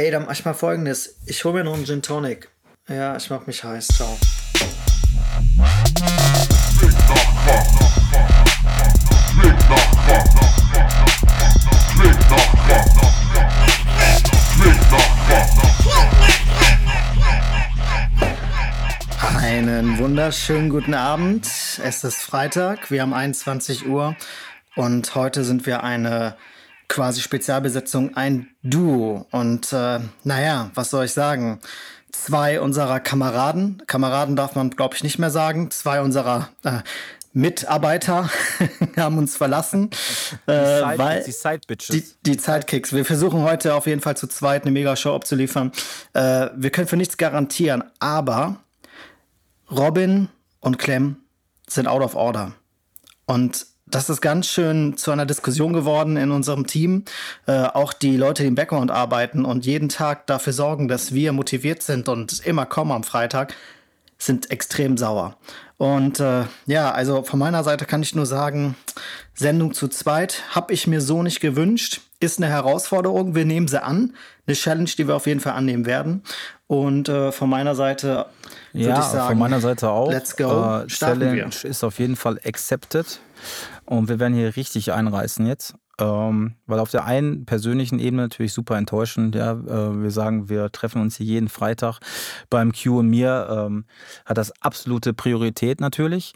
Ey, dann mach ich mal folgendes. Ich hol mir noch einen Gin Tonic. Ja, ich mach mich heiß. Ciao. Einen wunderschönen guten Abend. Es ist Freitag, wir haben 21 Uhr und heute sind wir eine quasi Spezialbesetzung, ein Duo. Und äh, naja, was soll ich sagen? Zwei unserer Kameraden, Kameraden darf man glaube ich nicht mehr sagen, zwei unserer äh, Mitarbeiter haben uns verlassen. Die, äh, Side, weil die Sidebitches. Die, die Sidekicks. Wir versuchen heute auf jeden Fall zu zweit eine Mega-Show abzuliefern. Äh, wir können für nichts garantieren, aber Robin und Clem sind out of order. Und das ist ganz schön zu einer Diskussion geworden in unserem Team. Äh, auch die Leute, die im Background arbeiten und jeden Tag dafür sorgen, dass wir motiviert sind und immer kommen am Freitag, sind extrem sauer. Und äh, ja, also von meiner Seite kann ich nur sagen, Sendung zu zweit habe ich mir so nicht gewünscht. Ist eine Herausforderung. Wir nehmen sie an. Eine Challenge, die wir auf jeden Fall annehmen werden. Und äh, von meiner Seite würde ja, ich sagen, von meiner Seite auch. Let's go. Äh, Challenge wir. ist auf jeden Fall accepted. Und wir werden hier richtig einreißen jetzt. Ähm, weil auf der einen persönlichen Ebene natürlich super enttäuschend. Ja, äh, wir sagen, wir treffen uns hier jeden Freitag beim Q und mir. Ähm, hat das absolute Priorität natürlich.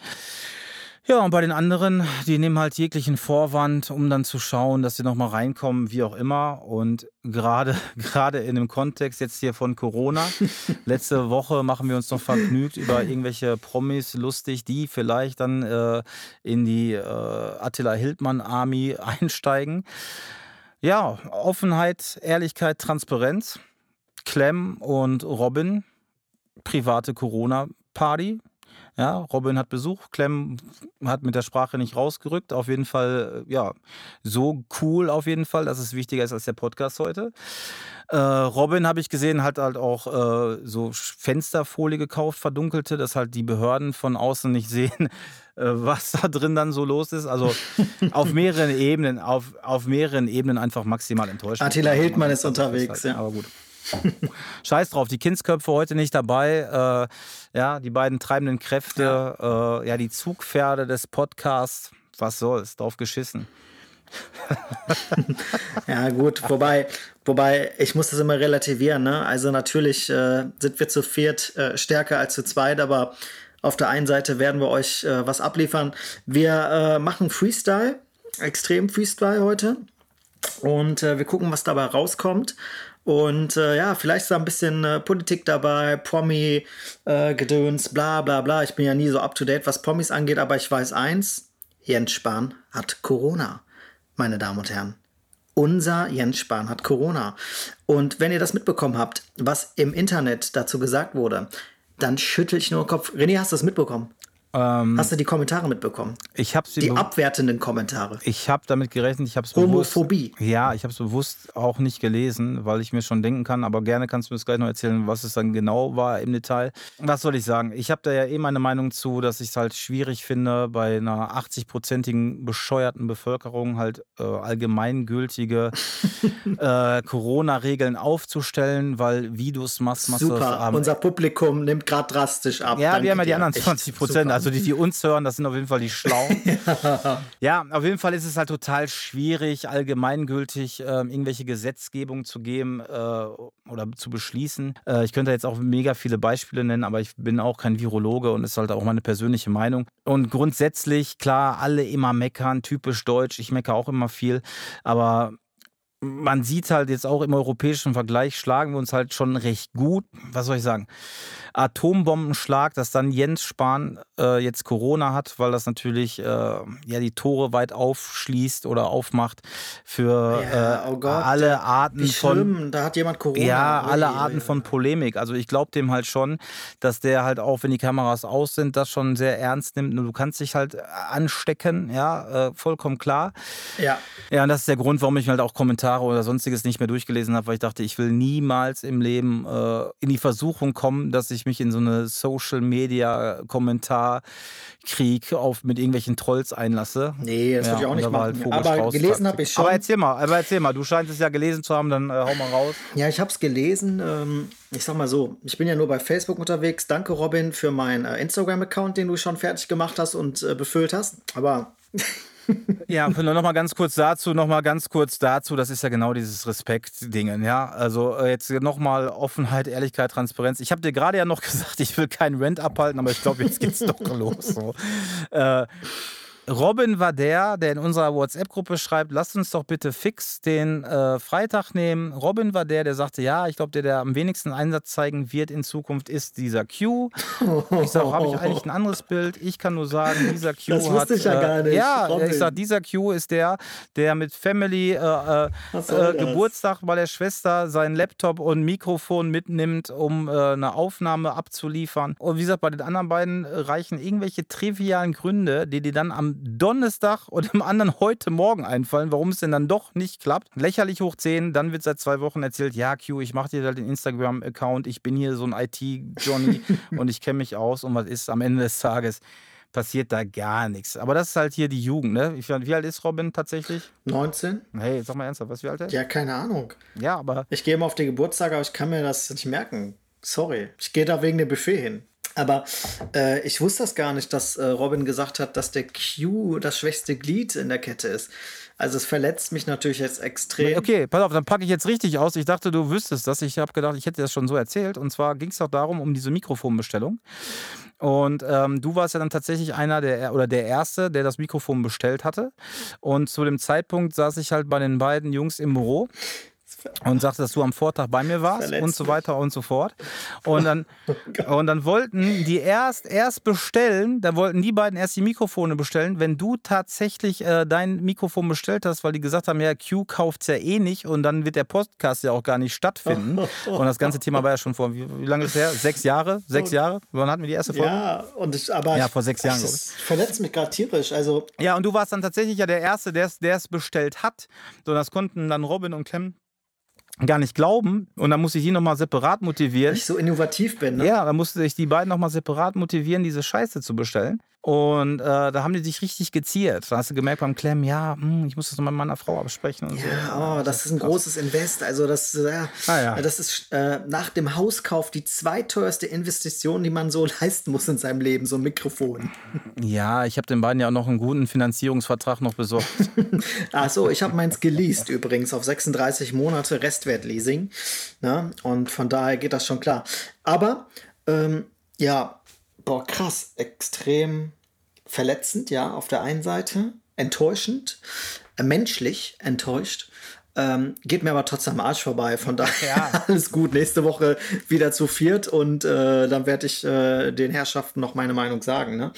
Ja, und bei den anderen, die nehmen halt jeglichen Vorwand, um dann zu schauen, dass sie nochmal reinkommen, wie auch immer. Und gerade, gerade in dem Kontext jetzt hier von Corona, letzte Woche machen wir uns noch vergnügt über irgendwelche Promis lustig, die vielleicht dann äh, in die äh, Attila Hildmann Army einsteigen. Ja, Offenheit, Ehrlichkeit, Transparenz. Clem und Robin, private Corona-Party, ja, Robin hat Besuch, Clem hat mit der Sprache nicht rausgerückt. Auf jeden Fall, äh, ja, so cool auf jeden Fall, dass es wichtiger ist als der Podcast heute. Äh, Robin habe ich gesehen, hat halt auch äh, so Fensterfolie gekauft, verdunkelte, dass halt die Behörden von außen nicht sehen, äh, was da drin dann so los ist. Also auf mehreren Ebenen, auf, auf mehreren Ebenen einfach maximal enttäuscht. Attila Hildmann ist unterwegs, halt, ja. Aber gut. Scheiß drauf, die Kindsköpfe heute nicht dabei. Äh, ja, die beiden treibenden Kräfte, ja. Äh, ja, die Zugpferde des Podcasts. Was soll's, drauf geschissen. ja, gut, wobei, wobei, ich muss das immer relativieren, ne? Also natürlich äh, sind wir zu viert äh, stärker als zu zweit, aber auf der einen Seite werden wir euch äh, was abliefern. Wir äh, machen Freestyle, extrem Freestyle heute. Und äh, wir gucken, was dabei rauskommt. Und äh, ja, vielleicht ist da ein bisschen äh, Politik dabei, Promi-Gedöns, äh, bla bla bla. Ich bin ja nie so up to date, was Promis angeht, aber ich weiß eins: Jens Spahn hat Corona, meine Damen und Herren. Unser Jens Spahn hat Corona. Und wenn ihr das mitbekommen habt, was im Internet dazu gesagt wurde, dann schüttel ich nur den Kopf. René, hast du das mitbekommen? Ähm, Hast du die Kommentare mitbekommen? Ich habe. Die abwertenden Kommentare. Ich habe damit gerechnet. Ich habe Homophobie. Bewusst, ja, ich habe es bewusst auch nicht gelesen, weil ich mir schon denken kann. Aber gerne kannst du mir das gleich noch erzählen, was es dann genau war im Detail. Was soll ich sagen? Ich habe da ja eh meine Meinung zu, dass ich es halt schwierig finde, bei einer 80-prozentigen bescheuerten Bevölkerung halt äh, allgemeingültige äh, Corona-Regeln aufzustellen, weil wie du es machst, machst Super. Unser Publikum nimmt gerade drastisch ab. Ja, Danke wir haben ja die anderen 20 Prozent. Also die, die uns hören, das sind auf jeden Fall die Schlauen. ja. ja, auf jeden Fall ist es halt total schwierig, allgemeingültig äh, irgendwelche Gesetzgebungen zu geben äh, oder zu beschließen. Äh, ich könnte jetzt auch mega viele Beispiele nennen, aber ich bin auch kein Virologe und ist halt auch meine persönliche Meinung. Und grundsätzlich, klar, alle immer meckern, typisch deutsch. Ich meckere auch immer viel, aber man sieht halt jetzt auch im europäischen Vergleich, schlagen wir uns halt schon recht gut. Was soll ich sagen? Atombombenschlag, dass dann Jens Spahn äh, jetzt Corona hat, weil das natürlich äh, ja die Tore weit aufschließt oder aufmacht für ja, oh äh, Gott, alle Arten wie schlimm, von da hat jemand Corona. Ja, alle oh, Arten von Polemik. Also ich glaube dem halt schon, dass der halt auch, wenn die Kameras aus sind, das schon sehr ernst nimmt. Du kannst dich halt anstecken, ja, äh, vollkommen klar. Ja. Ja, und das ist der Grund, warum ich halt auch Kommentare oder sonstiges nicht mehr durchgelesen habe, weil ich dachte, ich will niemals im Leben äh, in die Versuchung kommen, dass ich ich mich in so eine Social-Media-Kommentarkrieg auf mit irgendwelchen Trolls einlasse. Nee, das Ja, würde ich auch nicht machen. halt aber gelesen habe ich schon. Aber erzähl mal, aber erzähl mal, du scheinst es ja gelesen zu haben, dann äh, hau mal raus. Ja, ich habe es gelesen. Ähm, ich sag mal so, ich bin ja nur bei Facebook unterwegs. Danke, Robin, für meinen äh, Instagram-Account, den du schon fertig gemacht hast und äh, befüllt hast. Aber Ja, noch mal ganz kurz dazu, noch mal ganz kurz dazu, das ist ja genau dieses Respekt-Dingen, ja. Also äh, jetzt noch mal Offenheit, Ehrlichkeit, Transparenz. Ich habe dir gerade ja noch gesagt, ich will keinen Rent abhalten, aber ich glaube, jetzt geht's doch los. So. Äh, Robin war der, der in unserer WhatsApp-Gruppe schreibt, lasst uns doch bitte fix den äh, Freitag nehmen. Robin war der, der sagte, ja, ich glaube, der, der am wenigsten Einsatz zeigen wird in Zukunft, ist dieser Q. Ich sage, habe ich eigentlich ein anderes Bild? Ich kann nur sagen, dieser Q Das hat... wusste ich ja äh, gar nicht, Ja, Robin. ich sage, dieser Q ist der, der mit Family äh, äh, äh? Geburtstag bei der Schwester seinen Laptop und Mikrofon mitnimmt, um äh, eine Aufnahme abzuliefern. Und wie gesagt, bei den anderen beiden reichen irgendwelche trivialen Gründe, die dir dann am Donnerstag oder am anderen heute Morgen einfallen, warum es denn dann doch nicht klappt. Lächerlich hoch 10, dann wird seit zwei Wochen erzählt, ja Q, ich mache dir halt den Instagram-Account, ich bin hier so ein IT-Johnny und ich kenne mich aus und was ist am Ende des Tages passiert da gar nichts. Aber das ist halt hier die Jugend, ne? Wie, alt ist Robin tatsächlich? 19? Hey, sag mal ernsthaft, was wie alt er ist? Ja, keine Ahnung. Ja, aber Ich gehe immer auf den Geburtstag, aber ich kann mir das nicht merken. Sorry. Ich gehe da wegen dem Buffet hin. Aber äh, ich wusste das gar nicht, dass äh, Robin gesagt hat, dass der Q das schwächste Glied in der Kette ist. Also es verletzt mich natürlich jetzt extrem. Okay, pass auf, dann packe ich jetzt richtig aus. Ich dachte, du wüsstest das. Ich habe gedacht, ich hätte das schon so erzählt. Und zwar ging es doch darum, um diese Mikrofonbestellung. Und ähm, du warst ja dann tatsächlich einer der oder der Erste, der das Mikrofon bestellt hatte. Und zu dem Zeitpunkt saß ich halt bei den beiden Jungs im Büro und sagte, dass du am Vortag bei mir warst Verletzt und so mich. Oh weiter und so fort. Und dann, und dann wollten die erst, erst bestellen, da wollten die beiden erst die Mikrofone bestellen, wenn du tatsächlich äh, dein Mikrofon bestellt hast, weil die gesagt haben, ja, Q kauft es ja eh nicht und dann wird der Podcast ja auch gar nicht stattfinden. Und das ganze Thema war ja schon vor, wie, wie lange ist es her? Sechs Jahre? Sechs Jahre? Wann hatten wir die erste Folge? Ja, und ich, aber Ja, ich- vor sechs Jahren, glaub Das verletzt mich gerade tierisch. Also Ja, und du warst dann tatsächlich ja der Erste, der es bestellt hat. So, das konnten dann Robin und Clem gar nicht glauben. Und dann musste ich die nochmal separat motivieren. weil ich so innovativ bin. Ne? Ja, dann musste ich die beiden nochmal separat motivieren, diese Scheiße zu bestellen. Und äh, da haben die sich richtig geziert. Da hast du gemerkt beim Clem, ja, hm, ich muss das mit meiner Frau absprechen und so. Ja, oh, das ist ein großes Invest. Also das, ja, Ah, ja. das ist äh, nach dem Hauskauf die zweiteuerste Investition, die man so leisten muss in seinem Leben, so ein Mikrofon. Ja, ich habe den beiden ja auch noch einen guten Finanzierungsvertrag noch besorgt. Ach so, ich habe meins geleast übrigens auf 36 Monate Restwertleasing. Ne? Und von daher geht das schon klar. Aber ähm, ja, boah, krass, extrem verletzend, ja, auf der einen Seite, enttäuschend, äh, menschlich enttäuscht. Ähm, geht mir aber trotzdem am Arsch vorbei. Von daher Ja. alles gut. Nächste Woche wieder zu viert und äh, dann werde ich äh, den Herrschaften noch meine Meinung sagen. Ne?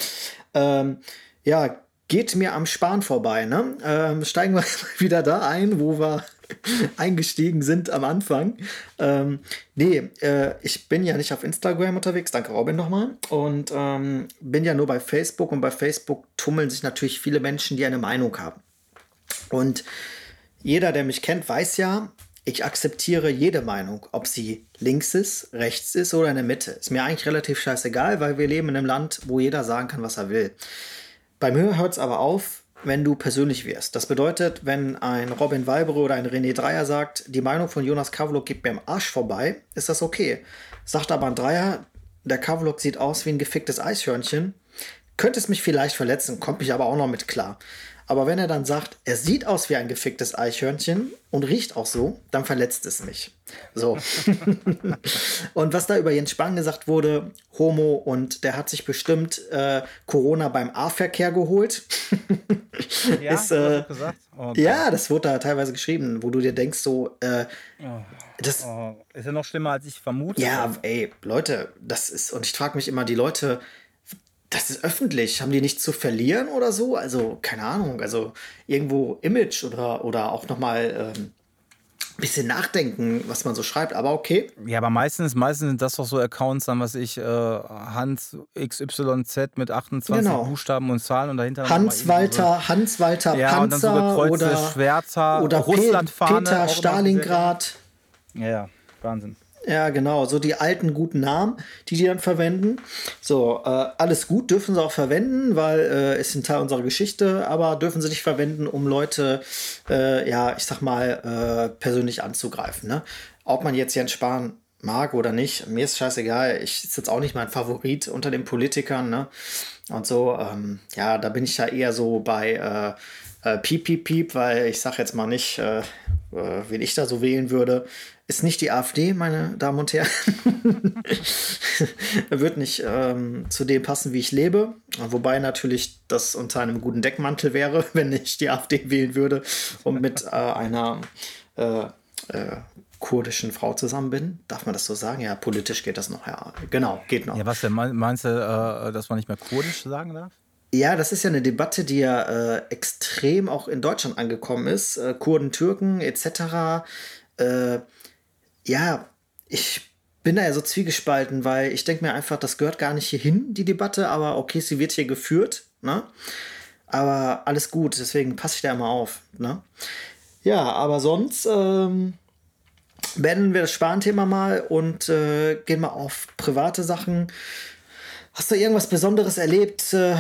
Ähm, ja, geht mir am Sparen vorbei. Ne? Ähm, steigen wir wieder da ein, wo wir eingestiegen sind am Anfang. Ähm, nee, äh, ich bin ja nicht auf Instagram unterwegs, danke Robin nochmal. Und ähm, bin ja nur bei Facebook und bei Facebook tummeln sich natürlich viele Menschen, die eine Meinung haben. Und jeder, der mich kennt, weiß ja, ich akzeptiere jede Meinung, ob sie links ist, rechts ist oder in der Mitte. Ist mir eigentlich relativ scheißegal, weil wir leben in einem Land, wo jeder sagen kann, was er will. Bei mir hört es aber auf, wenn du persönlich wirst. Das bedeutet, wenn ein Robin Walbere oder ein René Dreier sagt, die Meinung von Jonas Kavlok geht mir am Arsch vorbei, ist das okay. Sagt aber ein Dreier, der Kavlok sieht aus wie ein geficktes Eichhörnchen, könnte es mich vielleicht verletzen, kommt mich aber auch noch mit klar. Aber wenn er dann sagt, er sieht aus wie ein geficktes Eichhörnchen und riecht auch so, dann verletzt es mich. So. und was da über Jens Spahn gesagt wurde, Homo und der hat sich bestimmt äh, Corona beim A-Verkehr geholt. Ja, Ist, äh, das gesagt? Okay. ja, das wurde da teilweise geschrieben, wo du dir denkst, so, äh, das, Oh, ist ja noch schlimmer, als ich vermute. ja, ey, Leute, das ist, und ich frage mich immer, die Leute, das ist öffentlich, haben die nichts zu verlieren oder so? Also, keine Ahnung, also irgendwo Image oder, oder auch nochmal ähm, bisschen nachdenken, was man so schreibt, aber okay. Ja, aber meistens, meistens sind das doch so Accounts, dann was ich, äh, Hans XYZ mit 28 Genau. Buchstaben und Zahlen und dahinter. Hans-Walter, Hans-Walter so, ja, und dann so Panzer oder, Schwerter, oder Russlandfahne. Peter Stalingrad. Ja, ja, Wahnsinn. Ja, genau. So die alten guten Namen, die die dann verwenden. So, äh, alles gut dürfen sie auch verwenden, weil äh, ist ein Teil unserer Geschichte, aber dürfen sie nicht verwenden, um Leute, äh, ja, ich sag mal, äh, persönlich anzugreifen. Ne? Ob man jetzt Jens Spahn mag oder nicht, mir ist scheißegal. Ich ist jetzt auch nicht mein Favorit unter den Politikern, ne? Und so, ähm, ja, da bin ich ja eher so bei äh, Piep, Piep, Piep, weil ich sag jetzt mal nicht, äh, äh, wen ich da so wählen würde. Ist nicht die AfD, meine Damen und Herren. Wird nicht ähm, zu dem passen, wie ich lebe. Wobei natürlich das unter einem guten Deckmantel wäre, wenn ich die AfD wählen würde und mit äh, einer äh, äh, kurdischen Frau zusammen bin. Darf man das so sagen? Ja, politisch geht das noch. Ja, genau, geht noch. Ja, was denn? Meinst du, äh, dass man nicht mehr kurdisch sagen darf? Ja, das ist ja eine Debatte, die ja äh, extrem auch in Deutschland angekommen ist. Äh, Kurden, Türken etc. Äh, ja, ich bin da ja so zwiegespalten, weil ich denke mir einfach, das gehört gar nicht hierhin, die Debatte, aber okay, sie wird hier geführt, ne? Aber alles gut, deswegen passe ich da immer auf, ne? Ja, aber sonst ähm, beenden wir das Spanthema mal und äh, gehen mal auf private Sachen. Hast du irgendwas Besonderes erlebt äh,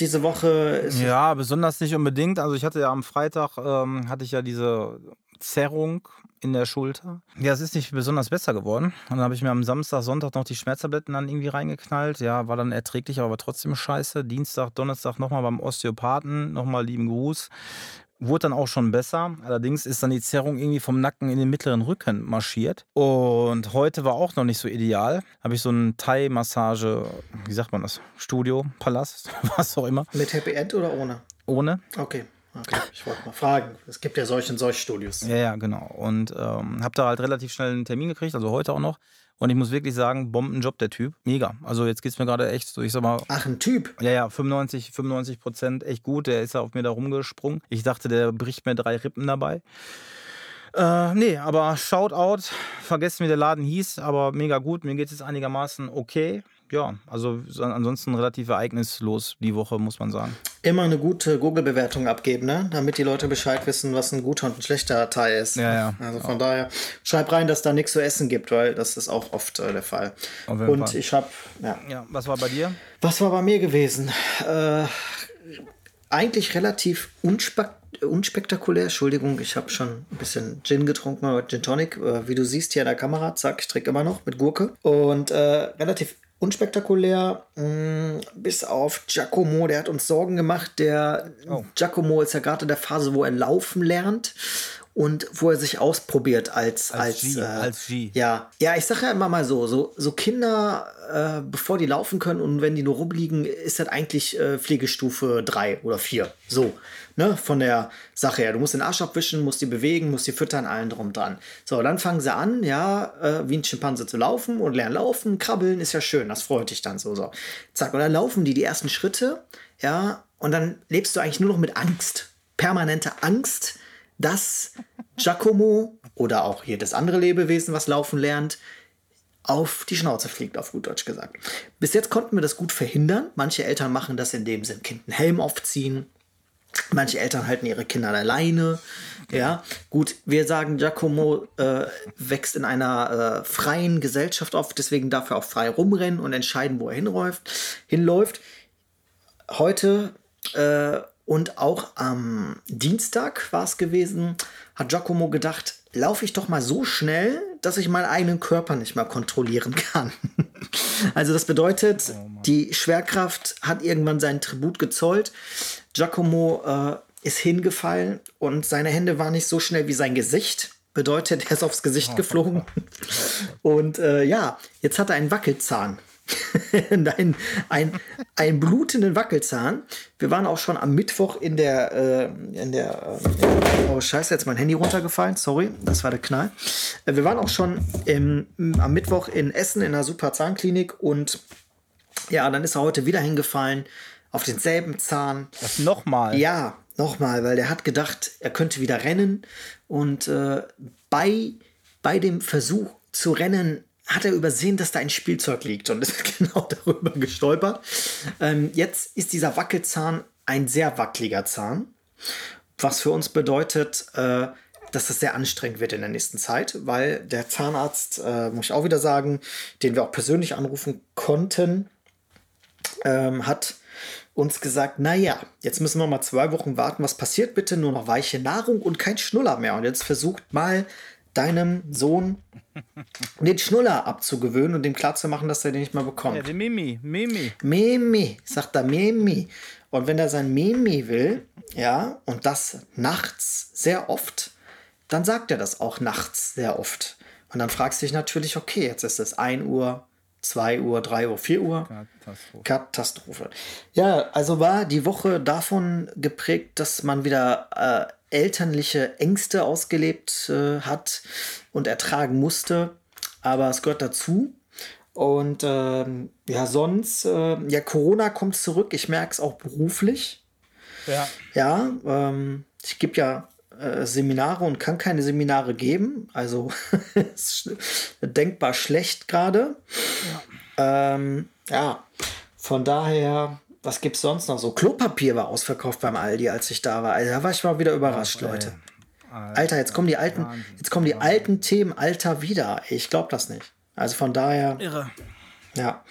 diese Woche? Ja, besonders nicht unbedingt. Also ich hatte ja am Freitag ähm, hatte ich ja diese Zerrung in der Schulter. Ja, es ist nicht besonders besser geworden. Und dann habe ich mir am Samstag, Sonntag noch die Schmerztabletten dann irgendwie reingeknallt. Ja, war dann erträglich, aber trotzdem scheiße. Dienstag, Donnerstag nochmal beim Osteopathen, nochmal lieben Gruß. Wurde dann auch schon besser. Allerdings ist dann die Zerrung irgendwie vom Nacken in den mittleren Rücken marschiert. Und heute war auch noch nicht so ideal. Habe ich so ein Thai-Massage, wie sagt man das? Studio, Palast, was auch immer. Mit Happy End oder ohne? Ohne. Okay. Okay, ich wollte mal fragen. Es gibt ja solche und solche Studios. Ja, ja, genau. Und ähm, habe da halt relativ schnell einen Termin gekriegt, also heute auch noch. Und ich muss wirklich sagen, Bombenjob, der Typ. Mega. Also jetzt geht es mir gerade echt so, ich sag mal. Ach, ein Typ? Ja, ja, 95, 95 Prozent, echt gut. Der ist ja auf mir da rumgesprungen. Ich dachte, der bricht mir drei Rippen dabei. Äh, nee, aber Shoutout, vergessen wie der Laden hieß, aber mega gut. Mir geht es einigermaßen okay ja, also ansonsten relativ ereignislos die Woche, muss man sagen. Immer eine gute Google-Bewertung abgeben, ne? damit die Leute Bescheid wissen, was ein guter und ein schlechter Teil ist. Ja, ja. Also von ja. daher, schreib rein, dass da nichts zu essen gibt, weil das ist auch oft äh, der Fall. und Fall. ich habe, ja. ja. Was war bei dir? Was war bei mir gewesen? Äh, eigentlich relativ unspektakulär unspektakulär. Entschuldigung, ich habe schon ein bisschen Gin getrunken, Gin Tonic. Äh, wie du siehst hier in der Kamera, zack, ich trinke immer noch mit Gurke. Und äh, relativ unspektakulär, mh, mm, bis auf Giacomo, der hat uns Sorgen gemacht. Der oh. Giacomo ist ja gerade in der Phase, wo er laufen lernt und wo er sich ausprobiert als als, als, G, äh, als G. Ja, ja, ich sage ja immer mal so, so, so Kinder, äh, bevor die laufen können und wenn die nur rumliegen, ist das eigentlich äh, Pflegestufe 3 oder 4. So ne, von der Sache her. Du musst den Arsch abwischen, musst die bewegen, musst die füttern, allen drum dran. So, dann fangen sie an, ja, äh, wie ein Schimpanse zu laufen und lernen laufen, krabbeln, ist ja schön, das freut dich dann so, so. Zack, und dann laufen die die ersten Schritte, ja, und dann lebst du eigentlich nur noch mit Angst, permanente Angst, dass Giacomo oder auch jedes andere Lebewesen, was laufen lernt, auf die Schnauze fliegt, auf gut Deutsch gesagt. Bis jetzt konnten wir das gut verhindern. Manche Eltern machen das, indem sie dem Kind einen Helm aufziehen Manche Eltern halten ihre Kinder alleine. Ja, gut, wir sagen, Giacomo äh, wächst in einer äh, freien Gesellschaft auf, deswegen darf er auch frei rumrennen und entscheiden, wo er hinläuft. hinläuft. Heute äh, und auch am Dienstag war es gewesen, hat Giacomo gedacht, laufe ich doch mal so schnell, dass ich meinen eigenen Körper nicht mehr kontrollieren kann. also das bedeutet, oh die Schwerkraft hat irgendwann seinen Tribut gezollt. Giacomo äh, ist hingefallen und seine Hände waren nicht so schnell wie sein Gesicht. Bedeutet, er ist aufs Gesicht geflogen. Und äh, ja, jetzt hat er einen Wackelzahn. einen, ein, einen blutenden Wackelzahn. Wir waren auch schon am Mittwoch in der, äh, in der, äh, oh scheiße, jetzt mein Handy runtergefallen, sorry, das war der Knall. Äh, wir waren auch schon im, am Mittwoch in Essen in der Super Zahnklinik und ja, dann ist er heute wieder hingefallen auf denselben Zahn. Das nochmal? Ja, nochmal, weil der hat gedacht, er könnte wieder rennen. Und äh, bei, bei dem Versuch zu rennen hat er übersehen, dass da ein Spielzeug liegt und ist genau darüber gestolpert. Ähm, jetzt ist dieser Wackelzahn ein sehr wackeliger Zahn, was für uns bedeutet, äh, dass das sehr anstrengend wird in der nächsten Zeit, weil der Zahnarzt, äh, muss ich auch wieder sagen, den wir auch persönlich anrufen konnten, ähm, hat uns gesagt, naja, jetzt müssen wir mal zwei Wochen warten, was passiert bitte, nur noch weiche Nahrung und kein Schnuller mehr. Und jetzt versucht mal deinem Sohn den Schnuller abzugewöhnen und dem klarzumachen, dass er den nicht mehr bekommt. Ja, den Mimi, Mimi. Mimi, sagt er Mimi. Und wenn er sein Mimi will, ja, und das nachts sehr oft, dann sagt er das auch nachts sehr oft. Und dann fragst du dich natürlich, okay, jetzt ist es 1 Uhr, 2 Uhr, 3 Uhr, 4 Uhr. Katastrophe. Katastrophe. Ja, also war die Woche davon geprägt, dass man wieder äh, elterliche Ängste ausgelebt äh, hat und ertragen musste. Aber es gehört dazu. Und ähm, ja, sonst, äh, ja, Corona kommt zurück. Ich merke es auch beruflich. Ja. Ja, ähm, ich gebe ja äh, Seminare und kann keine Seminare geben. Also denkbar schlecht gerade. Ja. Ähm, ja, von daher, was gibt es sonst noch so? Klopapier war ausverkauft beim Aldi, als ich da war. Also, da war ich mal wieder überrascht, ja, Leute. Alter, jetzt kommen die alten, jetzt kommen die alten Themen Alter wieder. Ich glaube das nicht. Also von daher. Irre. Ja.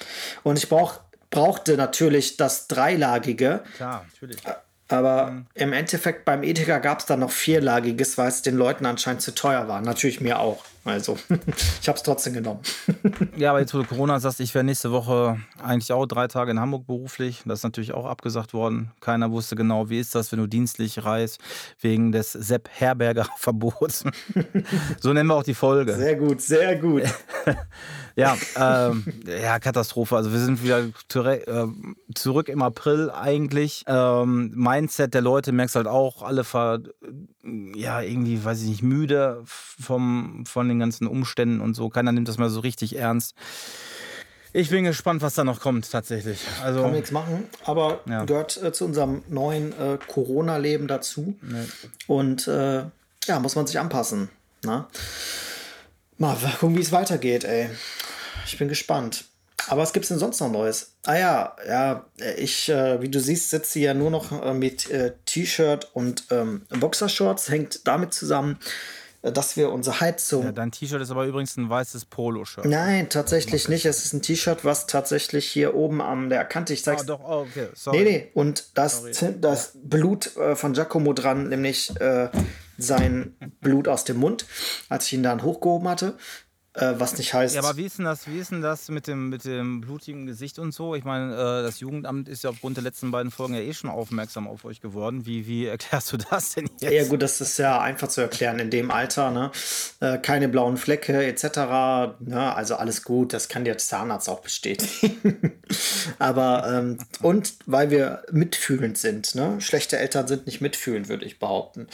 Und ich brauch, brauchte natürlich das Dreilagige. Klar, natürlich. Aber mhm. im Endeffekt beim Ethiker gab es dann noch vierlagiges, weil es den Leuten anscheinend zu teuer war. Natürlich mir auch. Also, ich habe es trotzdem genommen. ja, aber jetzt, wo du Corona sagst, ich wäre nächste Woche eigentlich auch drei Tage in Hamburg beruflich. Das ist natürlich auch abgesagt worden. Keiner wusste genau, wie ist das, wenn du dienstlich reist, wegen des Sepp Herberger Verbots. so nennen wir auch die Folge. Sehr gut, sehr gut. ja, ähm, ja, Katastrophe. Also wir sind wieder äh, zurück im April eigentlich. Ähm, Mindset der Leute merkst halt auch, alle ver, ja, irgendwie, weiß ich nicht, müde vom, von den ganzen Umständen und so. Keiner nimmt das mal so richtig ernst. Ich bin gespannt, was da noch kommt, tatsächlich. Also, Kann nichts machen, aber ja. gehört äh, zu unserem neuen äh, Corona-Leben dazu. Nee. Und äh, ja, muss man sich anpassen. Na? Ne? Mal gucken, wie es weitergeht, ey. Ich bin gespannt. Aber was gibt es denn sonst noch Neues? Ah ja, ja, ich, äh, wie du siehst, sitze hier nur noch äh, mit äh, T-Shirt und ähm, Boxershorts. Hängt damit zusammen, äh, dass wir unsere Heizung. Ja, dein T-Shirt ist aber übrigens ein weißes Poloshirt. Nein, tatsächlich nicht. Es ist ein T-Shirt, was tatsächlich hier oben am der Kante, ich zeig's. Ah, doch, oh, okay, sorry. Nee, nee, und das, das Blut äh, von Giacomo dran, nämlich äh, sein Blut aus dem Mund, als ich ihn dann hochgehoben hatte. Äh, was nicht heißt. Ja, aber wie ist denn das, wie ist denn das mit, dem, mit dem blutigen Gesicht und so? Ich meine, äh, das Jugendamt ist ja aufgrund der letzten beiden Folgen ja eh schon aufmerksam auf euch geworden. Wie, wie erklärst du das denn jetzt? Ja, gut, das ist ja einfach zu erklären in dem Alter. Ne? Äh, keine blauen Flecke etc. Ne? Also alles gut, das kann der Zahnarzt auch bestätigen. aber, ähm, und weil wir mitfühlend sind. Ne? Schlechte Eltern sind nicht mitfühlend, würde ich behaupten.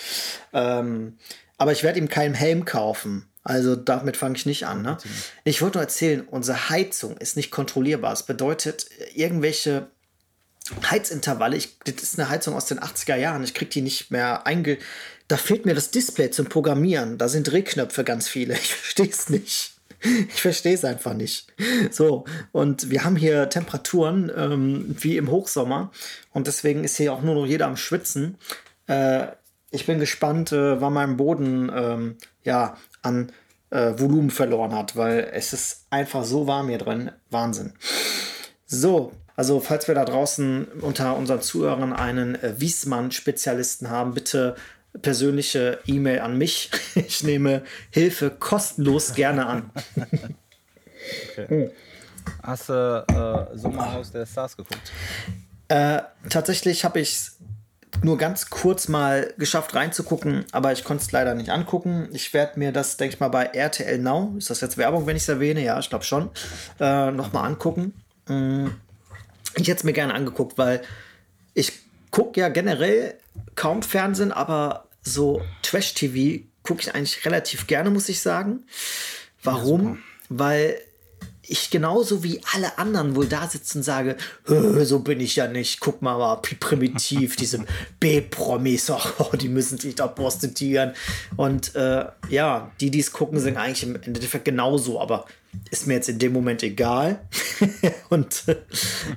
Ähm, aber ich werde ihm keinen Helm kaufen. Also damit fange ich nicht an. Ne? Ich wollte nur erzählen, unsere Heizung ist nicht kontrollierbar. Das bedeutet, irgendwelche Heizintervalle, ich, das ist eine Heizung aus den 80er Jahren, ich kriege die nicht mehr einge... Da fehlt mir das Display zum Programmieren. Da sind Drehknöpfe ganz viele. Ich verstehe es nicht. Ich verstehe es einfach nicht. So, und wir haben hier Temperaturen ähm, wie im Hochsommer und deswegen ist hier auch nur noch jeder am Schwitzen. Äh, ich bin gespannt, äh, wann mein Boden ähm, ja, an äh, Volumen verloren hat, weil es ist einfach so warm hier drin. Wahnsinn. So, also falls wir da draußen unter unseren Zuhörern einen äh, Wiesmann-Spezialisten haben, bitte persönliche E-Mail an mich. Ich nehme Hilfe kostenlos gerne an. okay. Hm. Hast du äh, Sommerhaus der Stars geguckt? Äh, tatsächlich habe ich es nur ganz kurz mal geschafft reinzugucken, aber ich konnte es leider nicht angucken. Ich werde mir das, denke ich mal, bei RTL Now, ist das jetzt Werbung, wenn ich es erwähne? Ja, ich glaube schon, äh, nochmal angucken. Mm, ich hätte es mir gerne angeguckt, weil ich gucke ja generell kaum Fernsehen, aber so Trash-TV gucke ich eigentlich relativ gerne, muss ich sagen. Warum? Weil ich genauso wie alle anderen wohl da sitzen und sage, so bin ich ja nicht, guck mal, mal wie primitiv, diese B-Promis, oh, die müssen sich da prostituieren. Und äh, ja, die, die es gucken, sind eigentlich im Endeffekt genauso, aber ist mir jetzt in dem Moment egal. und äh,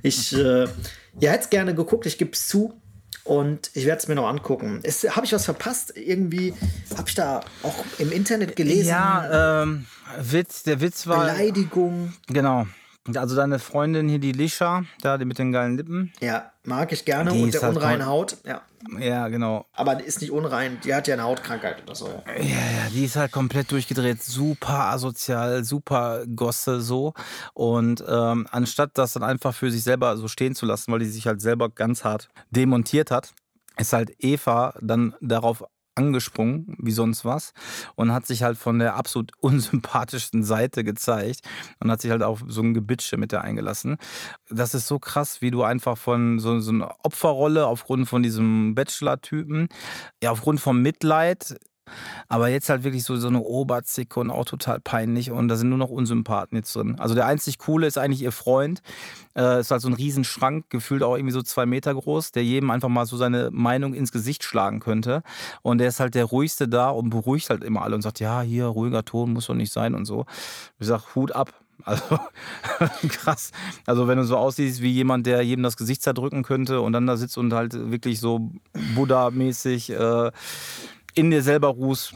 ich äh, ja, hätte es gerne geguckt, ich gebe es zu. Und ich werde es mir noch angucken. Habe ich was verpasst? Irgendwie habe ich da auch im Internet gelesen. Ja, ähm, Witz, der Witz war. Beleidigung. Genau. Also deine Freundin hier, die Lisha, da die mit den geilen Lippen. Ja, mag ich gerne. Die und der halt unreine Haut. Ja. Ja, genau. Aber die ist nicht unrein, die hat ja eine Hautkrankheit oder so. Ja. ja, ja, die ist halt komplett durchgedreht, super asozial, super Gosse so. Und ähm, anstatt das dann einfach für sich selber so stehen zu lassen, weil die sich halt selber ganz hart demontiert hat, ist halt Eva dann darauf angesprungen, wie sonst was, und hat sich halt von der absolut unsympathischsten Seite gezeigt und hat sich halt auch so ein Gebitsche mit der eingelassen. Das ist so krass, wie du einfach von so, so einer Opferrolle aufgrund von diesem Bachelor-Typen, ja, aufgrund vom Mitleid aber jetzt halt wirklich so, so eine Oberzicke und auch total peinlich und da sind nur noch Unsympathen jetzt drin. Also der einzig Coole ist eigentlich ihr Freund. Äh, ist halt so ein Riesenschrank, gefühlt auch irgendwie so zwei Meter groß, der jedem einfach mal so seine Meinung ins Gesicht schlagen könnte. Und der ist halt der ruhigste da und beruhigt halt immer alle und sagt, ja, hier, ruhiger Ton muss doch nicht sein und so. Ich sag, Hut ab. Also krass. Also wenn du so aussiehst wie jemand, der jedem das Gesicht zerdrücken könnte und dann da sitzt und halt wirklich so Buddha-mäßig äh, in dir selber ruhst,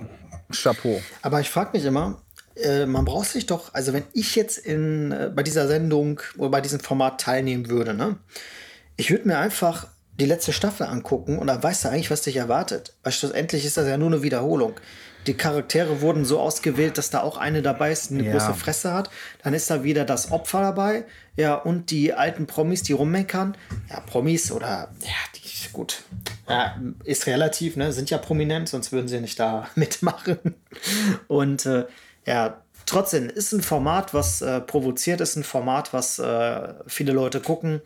Chapeau. Aber ich frage mich immer, äh, man braucht sich doch, also wenn ich jetzt in, äh, bei dieser Sendung oder bei diesem Format teilnehmen würde, ne, ich würde mir einfach die letzte Staffel angucken und dann weißt du eigentlich, was dich erwartet. Weil schlussendlich ist das ja nur eine Wiederholung. Die Charaktere wurden so ausgewählt, dass da auch eine dabei ist, die eine ja. große Fresse hat. Dann ist da wieder das Opfer dabei. Ja, und die alten Promis, die rummeckern. Ja, Promis oder, ja, gut. Ja, ist relativ, ne? Sind ja prominent, sonst würden sie nicht da mitmachen. Und äh, ja, trotzdem ist ein Format, was äh, provoziert, ist ein Format, was äh, viele Leute gucken.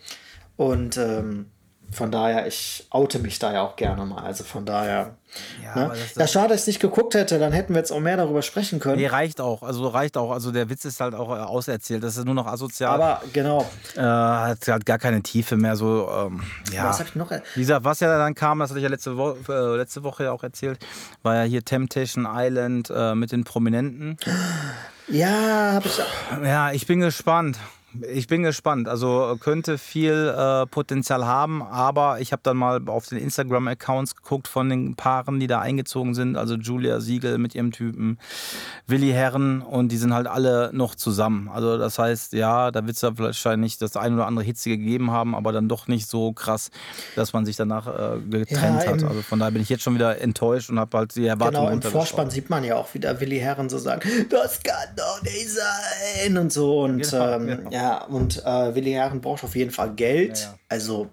Und ähm, von daher, ich oute mich da ja auch gerne mal. Also von daher. Ja, ne? ja schade, dass ich nicht geguckt hätte, dann hätten wir jetzt auch mehr darüber sprechen können. Nee, reicht auch. Also reicht auch. Also der Witz ist halt auch äh, auserzählt. Das ist nur noch asozial. Aber genau. Äh, hat, hat gar keine Tiefe mehr. So, ähm, ja. Was hab ich noch? Dieser, was ja dann kam, das hatte ich ja letzte, Wo äh, letzte Woche ja auch erzählt, war ja hier Temptation Island äh, mit den Prominenten. Ja, hab ich. Ja, ich bin gespannt. Ich bin gespannt. Also könnte viel äh, Potenzial haben, aber ich habe dann mal auf den Instagram-Accounts geguckt von den Paaren, die da eingezogen sind. Also Julia Siegel mit ihrem Typen, Willi Herren und die sind halt alle noch zusammen. Also das heißt, ja, da wird es ja wahrscheinlich das ein oder andere Hitzige gegeben haben, aber dann doch nicht so krass, dass man sich danach äh, getrennt ja, hat. Also von daher bin ich jetzt schon wieder enttäuscht und habe halt die Erwartungen Genau, im Vorspann sieht man ja auch wieder Willi Herren so sagen, das kann doch nicht sein und so. Und genau, ähm, genau. ja, ja, und äh, Willi Herren braucht auf jeden Fall Geld. Ja, ja. Also,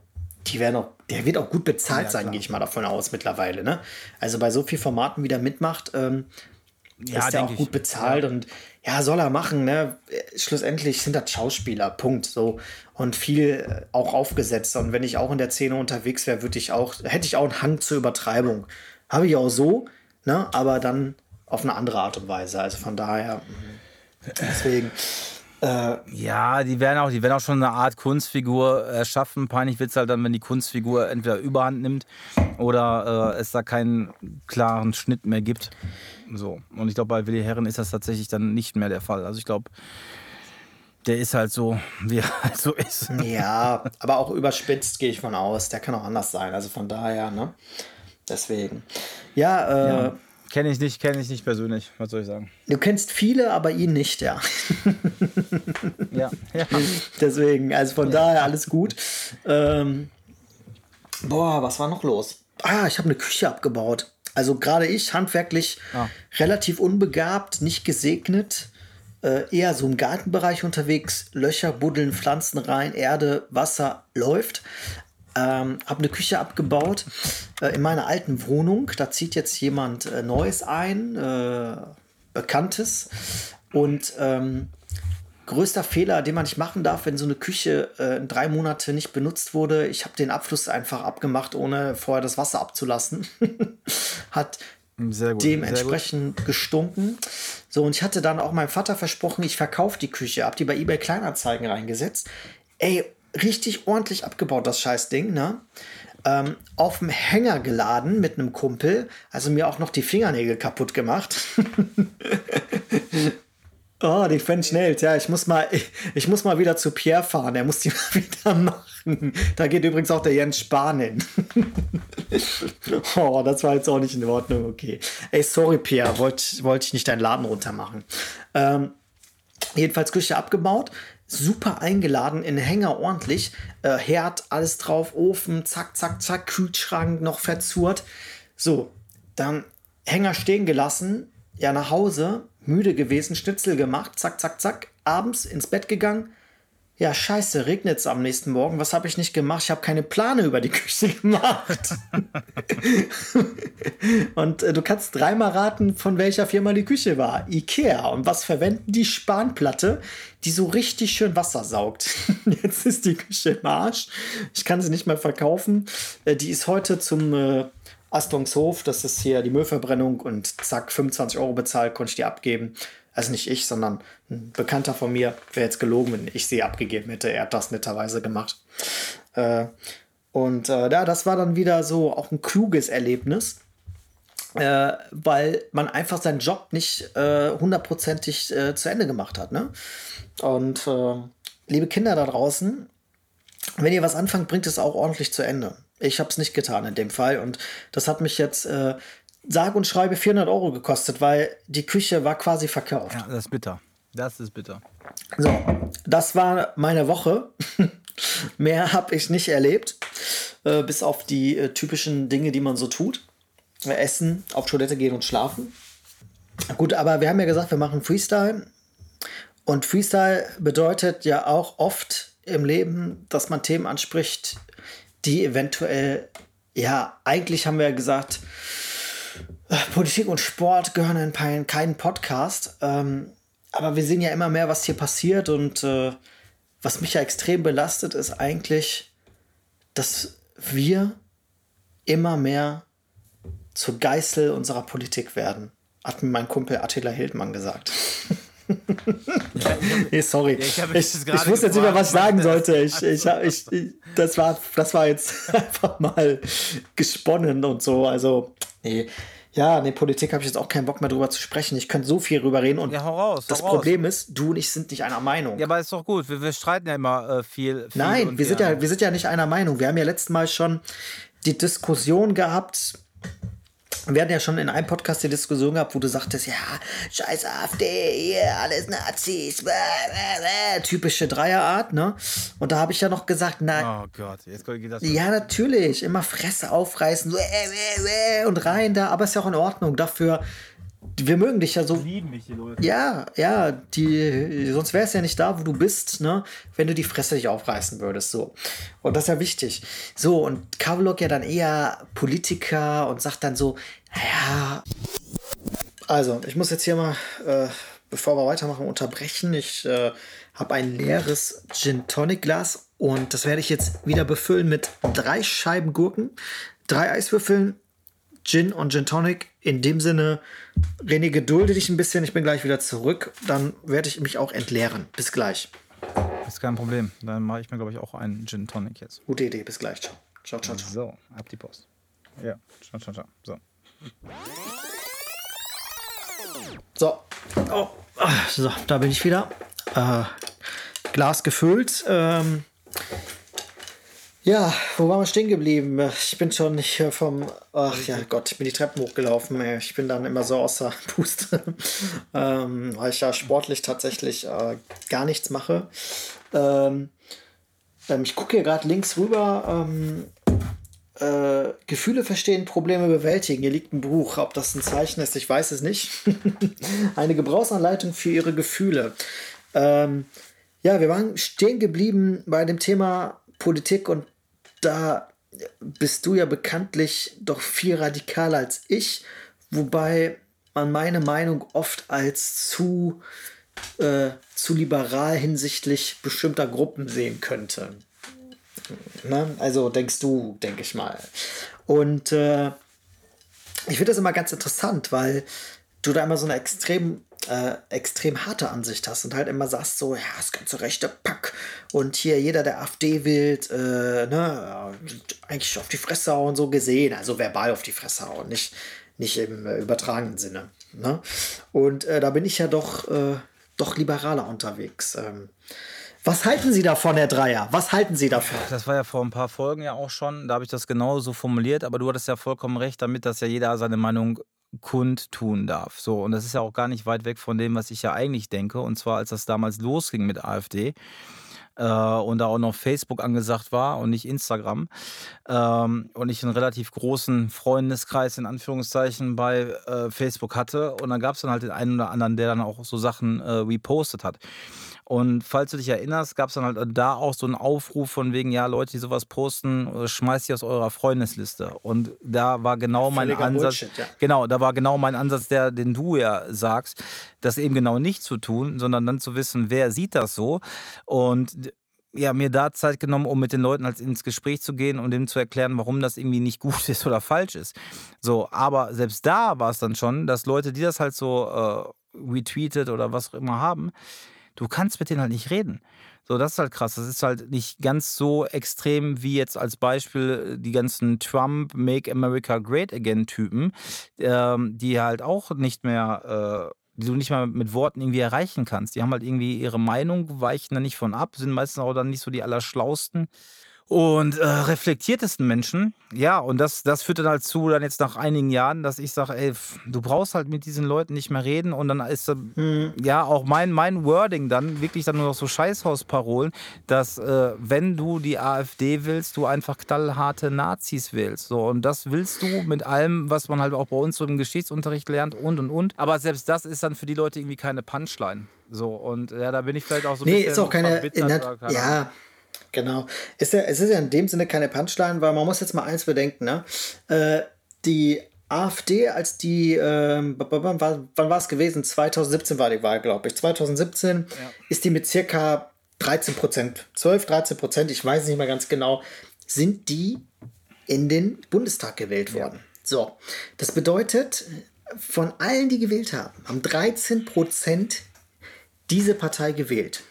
die werden auch, der wird auch gut bezahlt ja, sein, gehe ich mal davon aus mittlerweile. Ne? Also bei so vielen Formaten, wie der mitmacht, ähm, ist der auch gut bezahlt und ja, soll er machen. Ne? Schlussendlich sind das Schauspieler, Punkt. So und viel äh, auch aufgesetzt. Und wenn ich auch in der Szene unterwegs wäre, würde ich auch, hätte ich auch einen Hang zur Übertreibung. Habe ich auch so, ne? aber dann auf eine andere Art und Weise. Also von daher, deswegen. Äh, ja, die werden, auch, die werden auch schon eine Art Kunstfigur erschaffen. Peinlich wird es halt dann, wenn die Kunstfigur entweder Überhand nimmt oder äh, es da keinen klaren Schnitt mehr gibt. So. Und ich glaube, bei Willi Herren ist das tatsächlich dann nicht mehr der Fall. Also ich glaube, der ist halt so, wie er halt so ist. Ja, aber auch überspitzt gehe ich von aus. Der kann auch anders sein. Also von daher, ne? Deswegen. Ja, äh, ja. Kenne ich nicht, kenne ich nicht persönlich, was soll ich sagen. Du kennst viele, aber ihn nicht, ja. ja, ja. Deswegen, also von daher alles gut. Ähm, boah, was war noch los? Ah, ich habe eine Küche abgebaut. Also gerade ich, handwerklich ah. relativ unbegabt, nicht gesegnet. Äh, eher so im Gartenbereich unterwegs. Löcher buddeln, Pflanzen rein, Erde, Wasser läuft. Ähm, habe eine Küche abgebaut äh, in meiner alten Wohnung. Da zieht jetzt jemand äh, Neues ein, äh, Bekanntes. Und ähm, größter Fehler, den man nicht machen darf, wenn so eine Küche äh, drei Monate nicht benutzt wurde. Ich habe den Abfluss einfach abgemacht, ohne vorher das Wasser abzulassen. Hat gut, dementsprechend gestunken. So, und ich hatte dann auch meinem Vater versprochen, ich verkaufe die Küche, habe die bei eBay Kleinanzeigen reingesetzt. Ey, richtig ordentlich abgebaut, das Scheißding, ne? Ähm, auf dem Hänger geladen mit einem Kumpel, also mir auch noch die Fingernägel kaputt gemacht. Oh, die French Nails, ja, ich muss mal, ich, ich, muss mal wieder zu Pierre fahren, er muss die mal wieder machen. Da geht übrigens auch der Jens Spahn hin. oh, das war jetzt auch nicht in Ordnung, okay. Ey, sorry, Pierre, wollte wollt ich nicht deinen Laden runtermachen. Ähm, jedenfalls Küche abgebaut, super eingeladen, in Hänger ordentlich, äh, Herd, alles drauf, Ofen, zack, zack, zack, Kühlschrank noch verzurrt. So, dann Hänger stehen gelassen, ja, nach Hause, müde gewesen, Schnitzel gemacht, zack, zack, zack, abends ins Bett gegangen. Ja, scheiße, regnet es am nächsten Morgen. Was habe ich nicht gemacht? Ich habe keine Plane über die Küche gemacht. und äh, du kannst dreimal raten, von welcher Firma die Küche war. Ikea. Und was verwenden die Spanplatte, die so richtig schön Wasser saugt. Jetzt ist die Küche im Arsch. Ich kann sie nicht mehr verkaufen. Äh, die ist heute zum äh, Astungshof, das ist hier die Müllverbrennung und zack, 25 Euro bezahlt, konnte ich die abgeben. Also nicht ich, sondern ein Bekannter von mir. Wäre jetzt gelogen, wenn ich sie abgegeben hätte. Er hat das netterweise gemacht. Äh, und äh, ja, das war dann wieder so auch ein kluges Erlebnis. Äh, weil man einfach seinen Job nicht äh, hundertprozentig äh, zu Ende gemacht hat. Ne? Und äh, liebe Kinder da draußen, wenn ihr was anfangt, bringt es auch ordentlich zu Ende. Ich habe es nicht getan in dem Fall und das hat mich jetzt sage und schreibe 400 Euro gekostet, weil die Küche war quasi verkauft. Ja, das ist bitter. Das ist bitter. So, das war meine Woche. Mehr habe ich nicht erlebt, äh, bis auf die äh, typischen Dinge, die man so tut. Essen, auf Toilette gehen und schlafen. Gut, aber wir haben ja gesagt, wir machen Freestyle. Und Freestyle bedeutet ja auch oft im Leben, dass man Themen anspricht, die eventuell, ja, eigentlich haben wir ja gesagt, äh, Politik und Sport gehören in keinen Podcast. Ähm, aber wir sehen ja immer mehr, was hier passiert. Und äh, was mich ja extrem belastet, ist eigentlich, dass wir immer mehr zur Geißel unserer Politik werden. Hat mir mein Kumpel Attila Hildmann gesagt. nee, sorry. Ja, ich, ich, ich wusste jetzt nicht mehr, was ich sagen sollte. Ich, ich, ich, das, war, das war jetzt einfach mal gesponnen und so. Also, nee. Ja, nee, Politik habe ich jetzt auch keinen Bock mehr drüber zu sprechen. Ich könnte so viel drüber reden und ja, hau raus, das hau Problem raus. ist, du und ich sind nicht einer Meinung. Ja, aber ist doch gut. Wir, wir streiten ja immer äh, viel, viel, Nein, wir sind ja, wir sind ja nicht einer Meinung. Wir haben ja letztes Mal schon die Diskussion gehabt, wir hatten ja schon in einem Podcast die Diskussion gehabt, wo du sagtest, ja, scheiß AfD, hier, alles Nazis, bäh, bäh, bäh. typische Dreierart, ne? Und da habe ich ja noch gesagt, na, oh Gott, jetzt geht das. Ja, natürlich, immer Fresse aufreißen, so, äh, äh, und rein da, aber ist ja auch in Ordnung. Dafür wir mögen dich ja so. Lieben mich die Leute. Ja, ja, die, sonst wäre es ja nicht da, wo du bist, ne, wenn du die Fresse nicht aufreißen würdest, so. Und das ist ja wichtig. So, und Kavlok ja dann eher Politiker und sagt dann so, naja. Also, ich muss jetzt hier mal, äh, bevor wir weitermachen, unterbrechen. Ich äh, habe ein leeres Gin Tonic Glas und das werde ich jetzt wieder befüllen mit drei Scheiben Gurken, drei Eiswürfeln, Gin und Gin Tonic. In dem Sinne, René, gedulde dich ein bisschen. Ich bin gleich wieder zurück. Dann werde ich mich auch entleeren. Bis gleich. Ist kein Problem. Dann mache ich mir, glaube ich, auch einen Gin Tonic jetzt. Gute Idee. Bis gleich. Ciao. Ciao, ciao, ciao. So, ab die Post. Ja, ciao, ciao, ciao. So. So. Oh. So, da bin ich wieder. Äh, Glas gefüllt. Ähm, ja, wo waren wir stehen geblieben? Ich bin schon nicht vom. Ach ja, Gott, ich bin die Treppen hochgelaufen. Ich bin dann immer so außer Puste, ähm, weil ich ja sportlich tatsächlich äh, gar nichts mache. Ähm, ähm, ich gucke hier gerade links rüber. Ähm, äh, Gefühle verstehen, Probleme bewältigen. Hier liegt ein Buch. Ob das ein Zeichen ist, ich weiß es nicht. Eine Gebrauchsanleitung für ihre Gefühle. Ähm, ja, wir waren stehen geblieben bei dem Thema Politik und da bist du ja bekanntlich doch viel radikaler als ich, wobei man meine Meinung oft als zu, äh, zu liberal hinsichtlich bestimmter Gruppen sehen könnte. Ne? Also denkst du, denke ich mal. Und äh, ich finde das immer ganz interessant, weil du da immer so eine extrem äh, extrem harte Ansicht hast und halt immer sagst so, ja, das ganze rechte Pack und hier jeder, der AfD will, äh, ne, eigentlich auf die Fresse hauen, so gesehen, also verbal auf die Fresse hauen, nicht, nicht im äh, übertragenen Sinne. Ne? Und äh, da bin ich ja doch äh, doch liberaler unterwegs. Ähm, was halten Sie davon, Herr Dreier? Was halten Sie davon? Das war ja vor ein paar Folgen ja auch schon, da habe ich das genau so formuliert, aber du hattest ja vollkommen recht damit, dass ja jeder seine Meinung kundtun darf. So, und das ist ja auch gar nicht weit weg von dem, was ich ja eigentlich denke. Und zwar, als das damals losging mit AfD, äh, und da auch noch Facebook angesagt war und nicht Instagram ähm, und ich einen relativ großen Freundeskreis in Anführungszeichen bei äh, Facebook hatte und dann gab es dann halt den einen oder anderen, der dann auch so Sachen äh, repostet hat. Und falls du dich erinnerst, gab es dann halt da auch so einen Aufruf von wegen, ja, Leute, die sowas posten, äh, schmeißt die aus eurer Freundesliste. Und da war genau mein Ansatz. Bullshit, ja. Genau, da war genau mein Ansatz, der, den du ja sagst, das eben genau nicht zu tun, sondern dann zu wissen, wer sieht das so. Und ja, mir da Zeit genommen, um mit den Leuten halt ins Gespräch zu gehen und ihnen zu erklären, warum das irgendwie nicht gut ist oder falsch ist. So, aber selbst da war es dann schon, dass Leute, die das halt so äh, retweetet oder was auch immer haben, du kannst mit denen halt nicht reden. So, das ist halt krass. Das ist halt nicht ganz so extrem wie jetzt als Beispiel die ganzen Trump Make America Great Again Typen, ähm, die halt auch nicht mehr, äh, die du nicht mal mit Worten irgendwie erreichen kannst. Die haben halt irgendwie ihre Meinung, weichen da nicht von ab, sind meistens auch dann nicht so die allerschlausten und äh, reflektiertesten Menschen. Ja, und das, das führt dann halt zu, dann jetzt nach einigen Jahren, dass ich sage, ey, du brauchst halt mit diesen Leuten nicht mehr reden. Und dann ist mhm. ja auch mein, mein Wording dann wirklich dann nur noch so Scheißhausparolen, dass äh, wenn du die AfD willst, du einfach knallharte Nazis willst. So, und das willst du mit allem, was man halt auch bei uns so im Geschichtsunterricht lernt und und und. Aber selbst das ist dann für die Leute irgendwie keine Punchline. So, und ja, da bin ich vielleicht auch so ein nee, bisschen. Nee, ist auch keine. keine ja. Genau. Ist ja, es ist ja in dem Sinne keine Punchline, weil man muss jetzt mal eins bedenken. Ne? Äh, die AfD, als die, ähm, wann war es gewesen? 2017 war die Wahl, glaube ich. 2017 ja. ist die mit circa 13 Prozent, 12, 13 Prozent, ich weiß nicht mehr ganz genau, sind die in den Bundestag gewählt worden. Ja. So, das bedeutet, von allen, die gewählt haben, haben 13 Prozent diese Partei gewählt.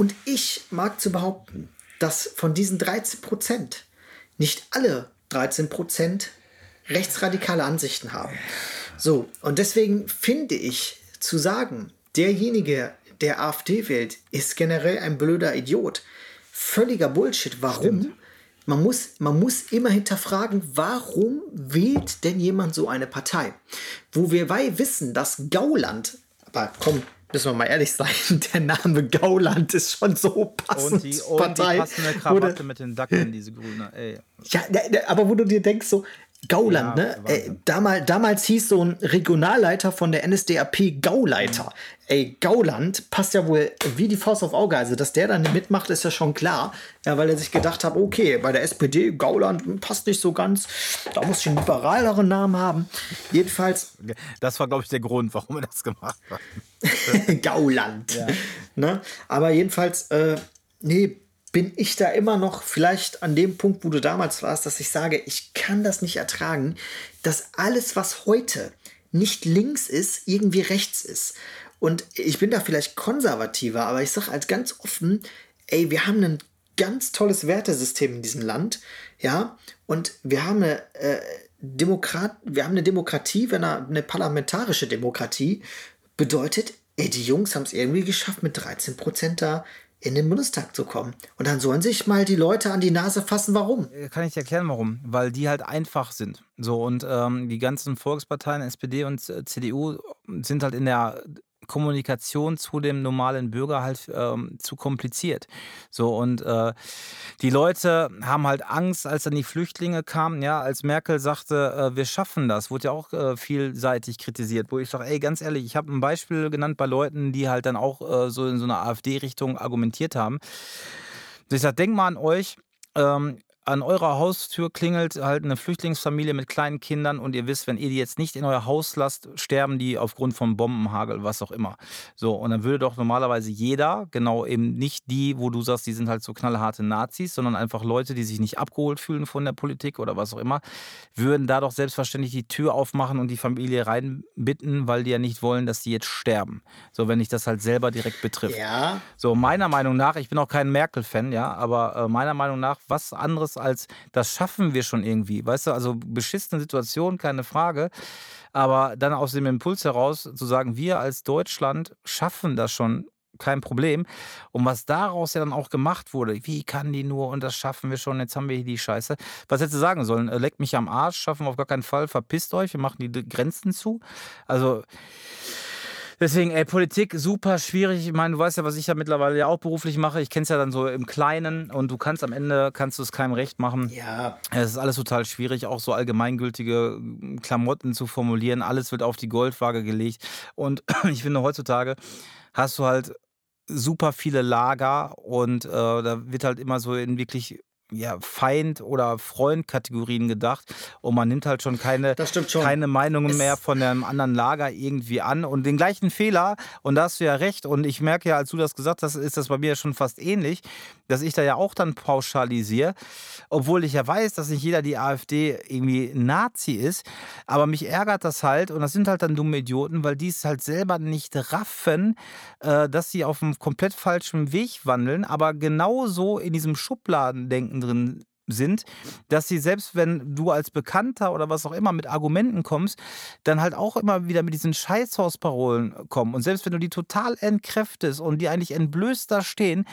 Und ich mag zu behaupten, dass von diesen 13 Prozent nicht alle 13 Prozent rechtsradikale Ansichten haben. So, und deswegen finde ich zu sagen, derjenige, der AfD wählt, ist generell ein blöder Idiot. Völliger Bullshit. Warum? Man muss, man muss immer hinterfragen, warum wählt denn jemand so eine Partei? Wo wir bei wissen, dass Gauland, aber komm, müssen wir mal ehrlich sein, der Name Gauland ist schon so passend. Und die, und Partei, die passende Krawatte mit den Dackeln, diese grüne, ey. Ja, aber wo du dir denkst, so, Gauland, ja, ne? Ey, damals, damals hieß so ein Regionalleiter von der NSDAP Gauleiter. Mhm. Ey, Gauland passt ja wohl wie die Faust auf Auge. Also, dass der dann mitmacht, ist ja schon klar. Ja, weil er sich gedacht hat, okay, bei der SPD, Gauland passt nicht so ganz. Da muss ich einen liberaleren Namen haben. Jedenfalls. Das war, glaube ich, der Grund, warum er das gemacht hat. Gauland. Ja. Ne? Aber jedenfalls, äh, nee, bin ich da immer noch vielleicht an dem Punkt, wo du damals warst, dass ich sage, ich kann das nicht ertragen, dass alles, was heute nicht links ist, irgendwie rechts ist. Und ich bin da vielleicht konservativer, aber ich sage als ganz offen, ey, wir haben ein ganz tolles Wertesystem in diesem Land, ja, und wir haben eine, äh, Demokrat, wir haben eine Demokratie, wenn eine, eine parlamentarische Demokratie bedeutet, ey, die Jungs haben es irgendwie geschafft, mit 13 Prozent da in den Bundestag zu kommen. Und dann sollen sich mal die Leute an die Nase fassen, warum. Äh, kann ich dir erklären, warum? Weil die halt einfach sind. So, und ähm, die ganzen Volksparteien, SPD und äh, CDU, sind halt in der Kommunikation zu dem normalen Bürger halt ähm, zu kompliziert. So und äh, die Leute haben halt Angst, als dann die Flüchtlinge kamen, ja, als Merkel sagte, äh, wir schaffen das, wurde ja auch äh, vielseitig kritisiert, wo ich sage, ey, ganz ehrlich, ich habe ein Beispiel genannt bei Leuten, die halt dann auch äh, so in so einer AfD-Richtung argumentiert haben. Ich sage, denk mal an euch, ähm, an eurer Haustür klingelt halt eine Flüchtlingsfamilie mit kleinen Kindern und ihr wisst, wenn ihr die jetzt nicht in euer Haus lasst, sterben die aufgrund von Bombenhagel, was auch immer. So, und dann würde doch normalerweise jeder, genau eben nicht die, wo du sagst, die sind halt so knallharte Nazis, sondern einfach Leute, die sich nicht abgeholt fühlen von der Politik oder was auch immer, würden da doch selbstverständlich die Tür aufmachen und die Familie reinbitten, weil die ja nicht wollen, dass die jetzt sterben. So, wenn ich das halt selber direkt betrifft. Ja. So, meiner Meinung nach, ich bin auch kein Merkel-Fan, ja, aber äh, meiner Meinung nach, was anderes als das schaffen wir schon irgendwie. Weißt du, also beschissene Situation, keine Frage. Aber dann aus dem Impuls heraus zu sagen, wir als Deutschland schaffen das schon kein Problem. Und was daraus ja dann auch gemacht wurde, wie kann die nur und das schaffen wir schon, jetzt haben wir hier die Scheiße. Was hätte sie sagen sollen? Äh, leckt mich am Arsch, schaffen wir auf gar keinen Fall, verpisst euch, wir machen die Grenzen zu. Also Deswegen, ey, Politik super schwierig. Ich meine, du weißt ja, was ich ja mittlerweile ja auch beruflich mache. Ich kenne es ja dann so im Kleinen und du kannst am Ende, kannst du es keinem recht machen. Ja. Es ist alles total schwierig, auch so allgemeingültige Klamotten zu formulieren. Alles wird auf die Goldwaage gelegt. Und ich finde, heutzutage hast du halt super viele Lager und äh, da wird halt immer so in wirklich ja, Feind- oder Freund-Kategorien gedacht. Und man nimmt halt schon keine, schon. keine Meinungen mehr von einem anderen Lager irgendwie an. Und den gleichen Fehler, und da hast du ja recht, und ich merke ja, als du das gesagt hast, ist das bei mir schon fast ähnlich, dass ich da ja auch dann pauschalisiere, obwohl ich ja weiß, dass nicht jeder die AfD irgendwie Nazi ist, aber mich ärgert das halt, und das sind halt dann dumme Idioten, weil die es halt selber nicht raffen, äh, dass sie auf einem komplett falschen Weg wandeln, aber genauso in diesem Schubladendenken drin sind, dass sie selbst wenn du als Bekannter oder was auch immer mit Argumenten kommst, dann halt auch immer wieder mit diesen Scheißhausparolen kommen. Und selbst wenn du die total entkräftest und die eigentlich entblößt da stehen,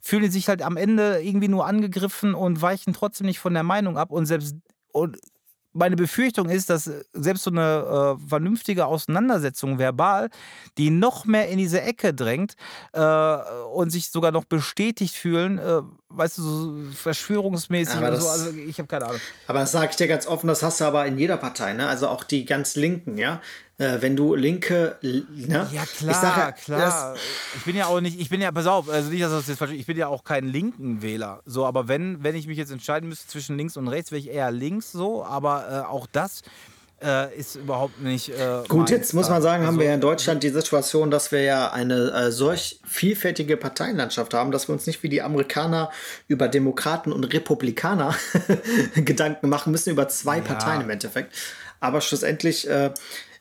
fühlen die sich halt am Ende irgendwie nur angegriffen und weichen trotzdem nicht von der Meinung ab. Und selbst und meine Befürchtung ist, dass selbst so eine äh, vernünftige Auseinandersetzung verbal, die noch mehr in diese Ecke drängt äh, und sich sogar noch bestätigt fühlen, äh, weißt du, so verschwörungsmäßig aber oder das, so. Also ich habe keine Ahnung. Aber das sage ich dir ganz offen, das hast du aber in jeder Partei, ne? Also auch die ganz Linken, ja. Äh, wenn du Linke, ne? Ja, klar, sage, klar. Ich bin ja auch nicht, ich bin ja, pass auf, also nicht, dass das jetzt falsch ich bin ja auch kein linken Wähler. So, aber wenn, wenn ich mich jetzt entscheiden müsste zwischen links und rechts, wäre ich eher links so, aber äh, auch das äh, ist überhaupt nicht. Äh, Gut, jetzt muss man sagen, also, haben wir ja in Deutschland die Situation, dass wir ja eine äh, solch vielfältige Parteienlandschaft haben, dass wir uns nicht wie die Amerikaner über Demokraten und Republikaner Gedanken machen müssen, über zwei ja. Parteien im Endeffekt. Aber schlussendlich.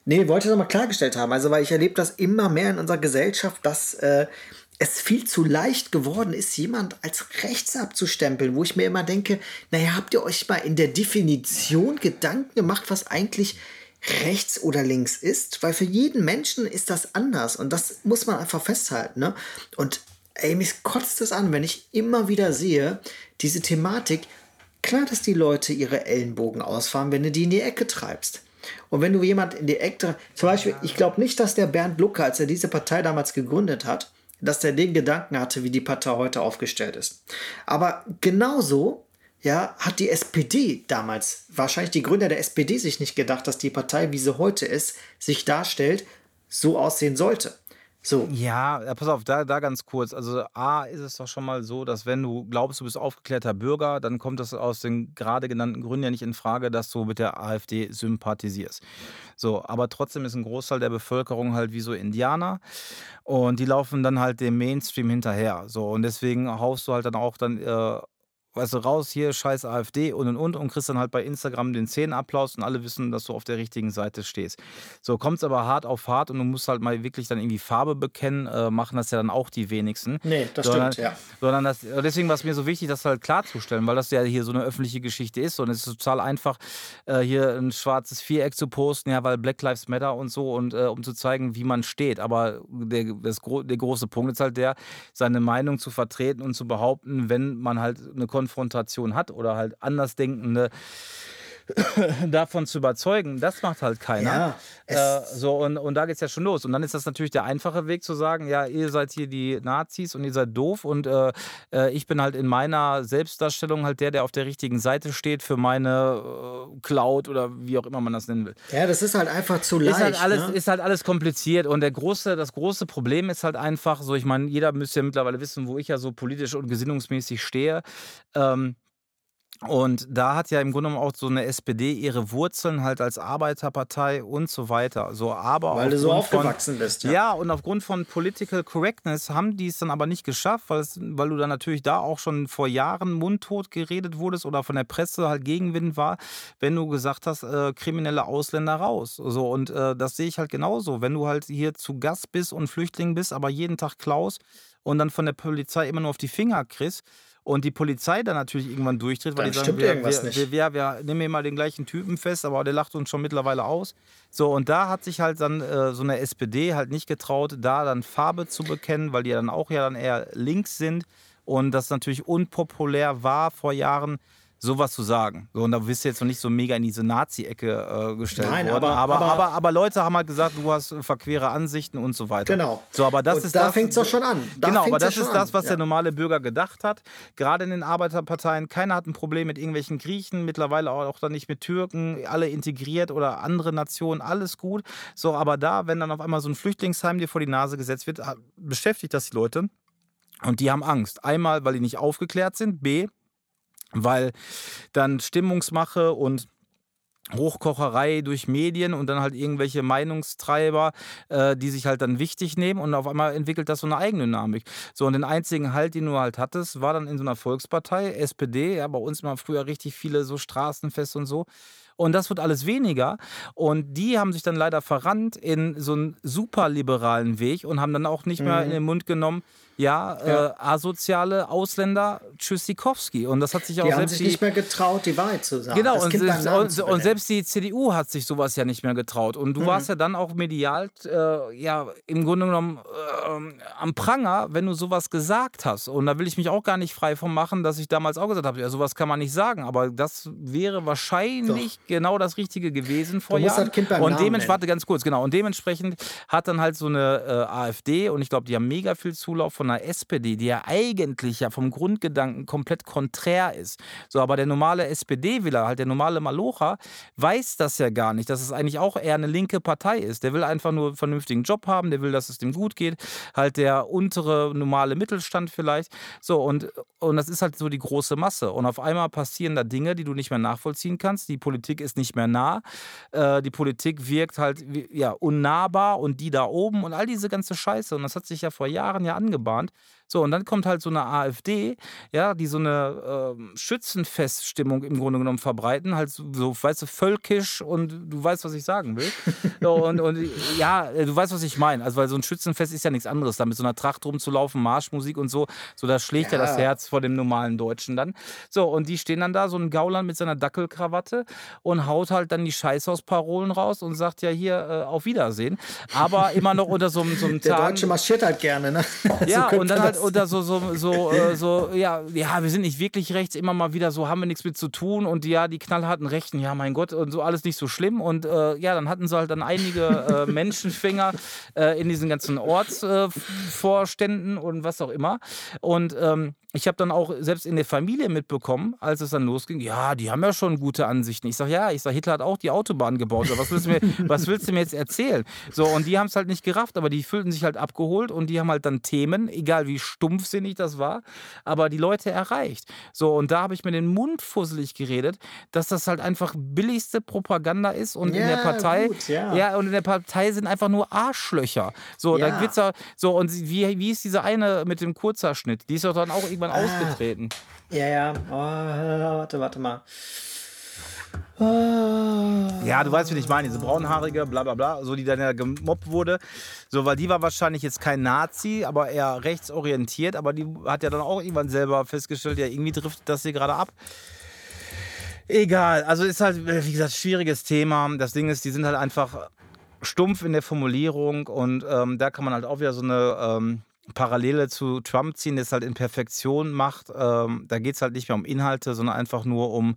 Nee, wollte ich das mal klargestellt haben. Also, weil ich erlebe das immer mehr in unserer Gesellschaft, dass äh, es viel zu leicht geworden ist, jemand als rechts abzustempeln, wo ich mir immer denke, naja, habt ihr euch mal in der Definition Gedanken gemacht, was eigentlich rechts oder links ist? Weil für jeden Menschen ist das anders und das muss man einfach festhalten. Ne? Und ey, mich kotzt es an, wenn ich immer wieder sehe, diese Thematik, klar, dass die Leute ihre Ellenbogen ausfahren, wenn du die in die Ecke treibst. Und wenn du jemand in die Ecke, zum Beispiel, ich glaube nicht, dass der Bernd Lucke, als er diese Partei damals gegründet hat, dass er den Gedanken hatte, wie die Partei heute aufgestellt ist. Aber genauso ja, hat die SPD damals, wahrscheinlich die Gründer der SPD, sich nicht gedacht, dass die Partei, wie sie heute ist, sich darstellt, so aussehen sollte. So. Ja, pass auf, da, da ganz kurz. Also A ist es doch schon mal so, dass wenn du glaubst, du bist aufgeklärter Bürger, dann kommt das aus den gerade genannten Gründen ja nicht in Frage, dass du mit der AfD sympathisierst. So, aber trotzdem ist ein Großteil der Bevölkerung halt wie so Indianer und die laufen dann halt dem Mainstream hinterher. So, und deswegen haust du halt dann auch dann äh, weißt du, raus hier, scheiß AfD und und und und kriegst dann halt bei Instagram den Szenenapplaus und alle wissen, dass du auf der richtigen Seite stehst. So kommt es aber hart auf hart und du musst halt mal wirklich dann irgendwie Farbe bekennen, äh, machen das ja dann auch die wenigsten. Nee, das sondern, stimmt, ja. Sondern das, deswegen war es mir so wichtig, das halt klarzustellen, weil das ja hier so eine öffentliche Geschichte ist und es ist total einfach, äh, hier ein schwarzes Viereck zu posten, ja, weil Black Lives Matter und so und äh, um zu zeigen, wie man steht. Aber der, das, der große Punkt ist halt der, seine Meinung zu vertreten und zu behaupten, wenn man halt eine Konfrontation hat oder halt Andersdenkende davon zu überzeugen, das macht halt keiner. Ja, äh, so, und, und da geht es ja schon los. Und dann ist das natürlich der einfache Weg zu sagen, ja, ihr seid hier die Nazis und ihr seid doof und äh, äh ich bin halt in meiner Selbstdarstellung halt der, der auf der richtigen Seite steht für meine äh, Cloud oder wie auch immer man das nennen will. Ja, das ist halt einfach zu leicht. Ist halt alles, ne? ist halt alles kompliziert und der große, das große Problem ist halt einfach so, ich meine, jeder müsste ja mittlerweile wissen, wo ich ja so politisch und gesinnungsmäßig stehe. Ähm, und da hat ja im Grunde genommen auch so eine SPD ihre Wurzeln halt als Arbeiterpartei und so weiter. So, aber weil du so aufgewachsen von, bist. Ja. ja, und aufgrund von Political Correctness haben die es dann aber nicht geschafft, weil, es, weil du dann natürlich da auch schon vor Jahren mundtot geredet wurdest oder von der Presse halt Gegenwind war, wenn du gesagt hast, äh, kriminelle Ausländer raus. So, und äh, das sehe ich halt genauso. Wenn du halt hier zu Gast bist und Flüchtling bist, aber jeden Tag klaust und dann von der Polizei immer nur auf die Finger kriegst, und die Polizei dann natürlich irgendwann durchtritt, weil Dann die sagen, stimmt wir, irgendwas wir, nicht. wir, wir, wir nehmen hier mal den gleichen Typen fest, aber der lacht uns schon mittlerweile aus. So, und da hat sich halt dann äh, so eine SPD halt nicht getraut, da dann Farbe zu bekennen, weil die ja dann auch ja dann eher links sind und das natürlich unpopulär war vor Jahren, sowas zu sagen. So, und da bist du jetzt noch nicht so mega in diese Nazi-Ecke äh, gestellt Nein, worden. aber- Aber, aber- aber, aber, Leute haben halt gesagt, du hast verquere Ansichten und so weiter. Genau. So, aber das Und ist da das, fängt's doch schon an. Da genau, aber das ist das, an. was Ja. der normale Bürger gedacht hat. Gerade in den Arbeiterparteien, keiner hat ein Problem mit irgendwelchen Griechen, mittlerweile auch dann nicht mit Türken, alle integriert oder andere Nationen, alles gut. So, aber da, wenn dann auf einmal so ein Flüchtlingsheim dir vor die Nase gesetzt wird, ah, beschäftigt das die Leute. Und die haben Angst. Einmal, weil die nicht aufgeklärt sind. B, weil dann Stimmungsmache und Hochkocherei durch Medien und dann halt irgendwelche Meinungstreiber, äh, die sich halt dann wichtig nehmen und auf einmal entwickelt das so eine Eigendynamik. So, und den einzigen Halt, den du halt hattest, war dann in so einer Volkspartei, SPD, ja, bei uns waren früher richtig viele so Straßenfeste und so. Und das wird alles weniger. Und die haben sich dann leider verrannt in so einen superliberalen Weg und haben dann auch nicht mehr in den Mund genommen, ja, Ja. Äh, asoziale Ausländer, Tschüssikowski. Und das hat sich auch Die haben selbst sich die, nicht mehr getraut, die Wahrheit zu sagen. Genau, und, und, und selbst die CDU hat sich sowas ja nicht mehr getraut. Und du warst ja dann auch medial, äh, ja, im Grunde genommen ähm, am Pranger, wenn du sowas gesagt hast. Und da will ich mich auch gar nicht frei von machen, dass ich damals auch gesagt habe, ja, sowas kann man nicht sagen. Aber das wäre wahrscheinlich genau das Richtige gewesen vor Du musst Jahren. das Kind beim und dementsprechend, warte ganz kurz, genau. Und dementsprechend hat dann halt so eine äh, AfD, und ich glaube, die haben mega viel Zulauf von einer SPD, die ja eigentlich ja vom Grundgedanken komplett konträr ist. So, aber der normale SPD-Wähler, halt der normale Malocher, weiß das ja gar nicht, dass es eigentlich auch eher eine linke Partei ist. Der will einfach nur einen vernünftigen Job haben, der will, dass es dem gut geht. Halt der untere normale Mittelstand vielleicht. So, und, und das ist halt so die große Masse. Und auf einmal passieren da Dinge, die du nicht mehr nachvollziehen kannst. Die Politik ist nicht mehr nah. Äh, die Politik wirkt halt ja, unnahbar und die da oben und all diese ganze Scheiße. Und das hat sich ja vor Jahren ja angebahnt. bond. So, und dann kommt halt so eine AfD, ja, die so eine ähm, Schützenfeststimmung im Grunde genommen verbreiten, halt so, so, weißt du, völkisch und du weißt, was ich sagen will. So, und, und ja, äh, du weißt, was ich meine. Also, weil so ein Schützenfest ist ja nichts anderes, da mit so einer Tracht rumzulaufen, Marschmusik und so, so da schlägt ja, Ja. das Herz vor dem normalen Deutschen dann. So, und die stehen dann da, so ein Gauland mit seiner Dackelkrawatte und haut halt dann die Scheißhausparolen raus und sagt ja hier äh, auf Wiedersehen. Aber immer noch unter so, einem- so einem Der Tag. Deutsche marschiert halt gerne, ne? Ja, könnte und dann halt unter so, so, so, äh, so, ja, ja, wir sind nicht wirklich rechts, immer mal wieder so, haben wir nichts mit zu tun und ja, die knallharten Rechten, ja, mein Gott, und so alles nicht so schlimm. Und äh, ja, dann hatten sie halt dann einige äh, Menschenfinger äh, in diesen ganzen Ortsvorständen und was auch immer. Und ähm, ich habe dann auch selbst in der Familie mitbekommen, als es dann losging, ja, die haben ja schon gute Ansichten. Ich sage, ja, ich sage, Hitler hat auch die Autobahn gebaut. Was willst, du mir, was willst du mir jetzt erzählen? So, und die haben es halt nicht gerafft, aber die fühlten sich halt abgeholt und die haben halt dann Themen, egal wie stumpfsinnig das war, aber die Leute erreicht. So, und da habe ich mir den Mund fusselig geredet, dass das halt einfach billigste Propaganda ist und in der Partei, gut, ja. ja, und in der Partei sind einfach nur Arschlöcher. So, Ja. da wird's ja, so, und wie, wie ist diese eine mit dem Kurzhaarschnitt? Die ist doch dann auch irgendwann Ah. ausgetreten. Ja, ja. Oh, warte, warte mal. Oh. Ja, du weißt, wie ich meine, diese braunhaarige, bla bla bla, so die dann ja gemobbt wurde. So, weil die war wahrscheinlich jetzt kein Nazi, aber eher rechtsorientiert, aber die hat ja dann auch irgendwann selber festgestellt, ja, irgendwie driftet das hier gerade ab. Egal, also ist halt, wie gesagt, schwieriges Thema. Das Ding ist, die sind halt einfach stumpf in der Formulierung und ähm, da kann man halt auch wieder so eine ähm, Parallele zu Trump ziehen, der es halt in Perfektion macht. Ähm, da geht es halt nicht mehr um Inhalte, sondern einfach nur um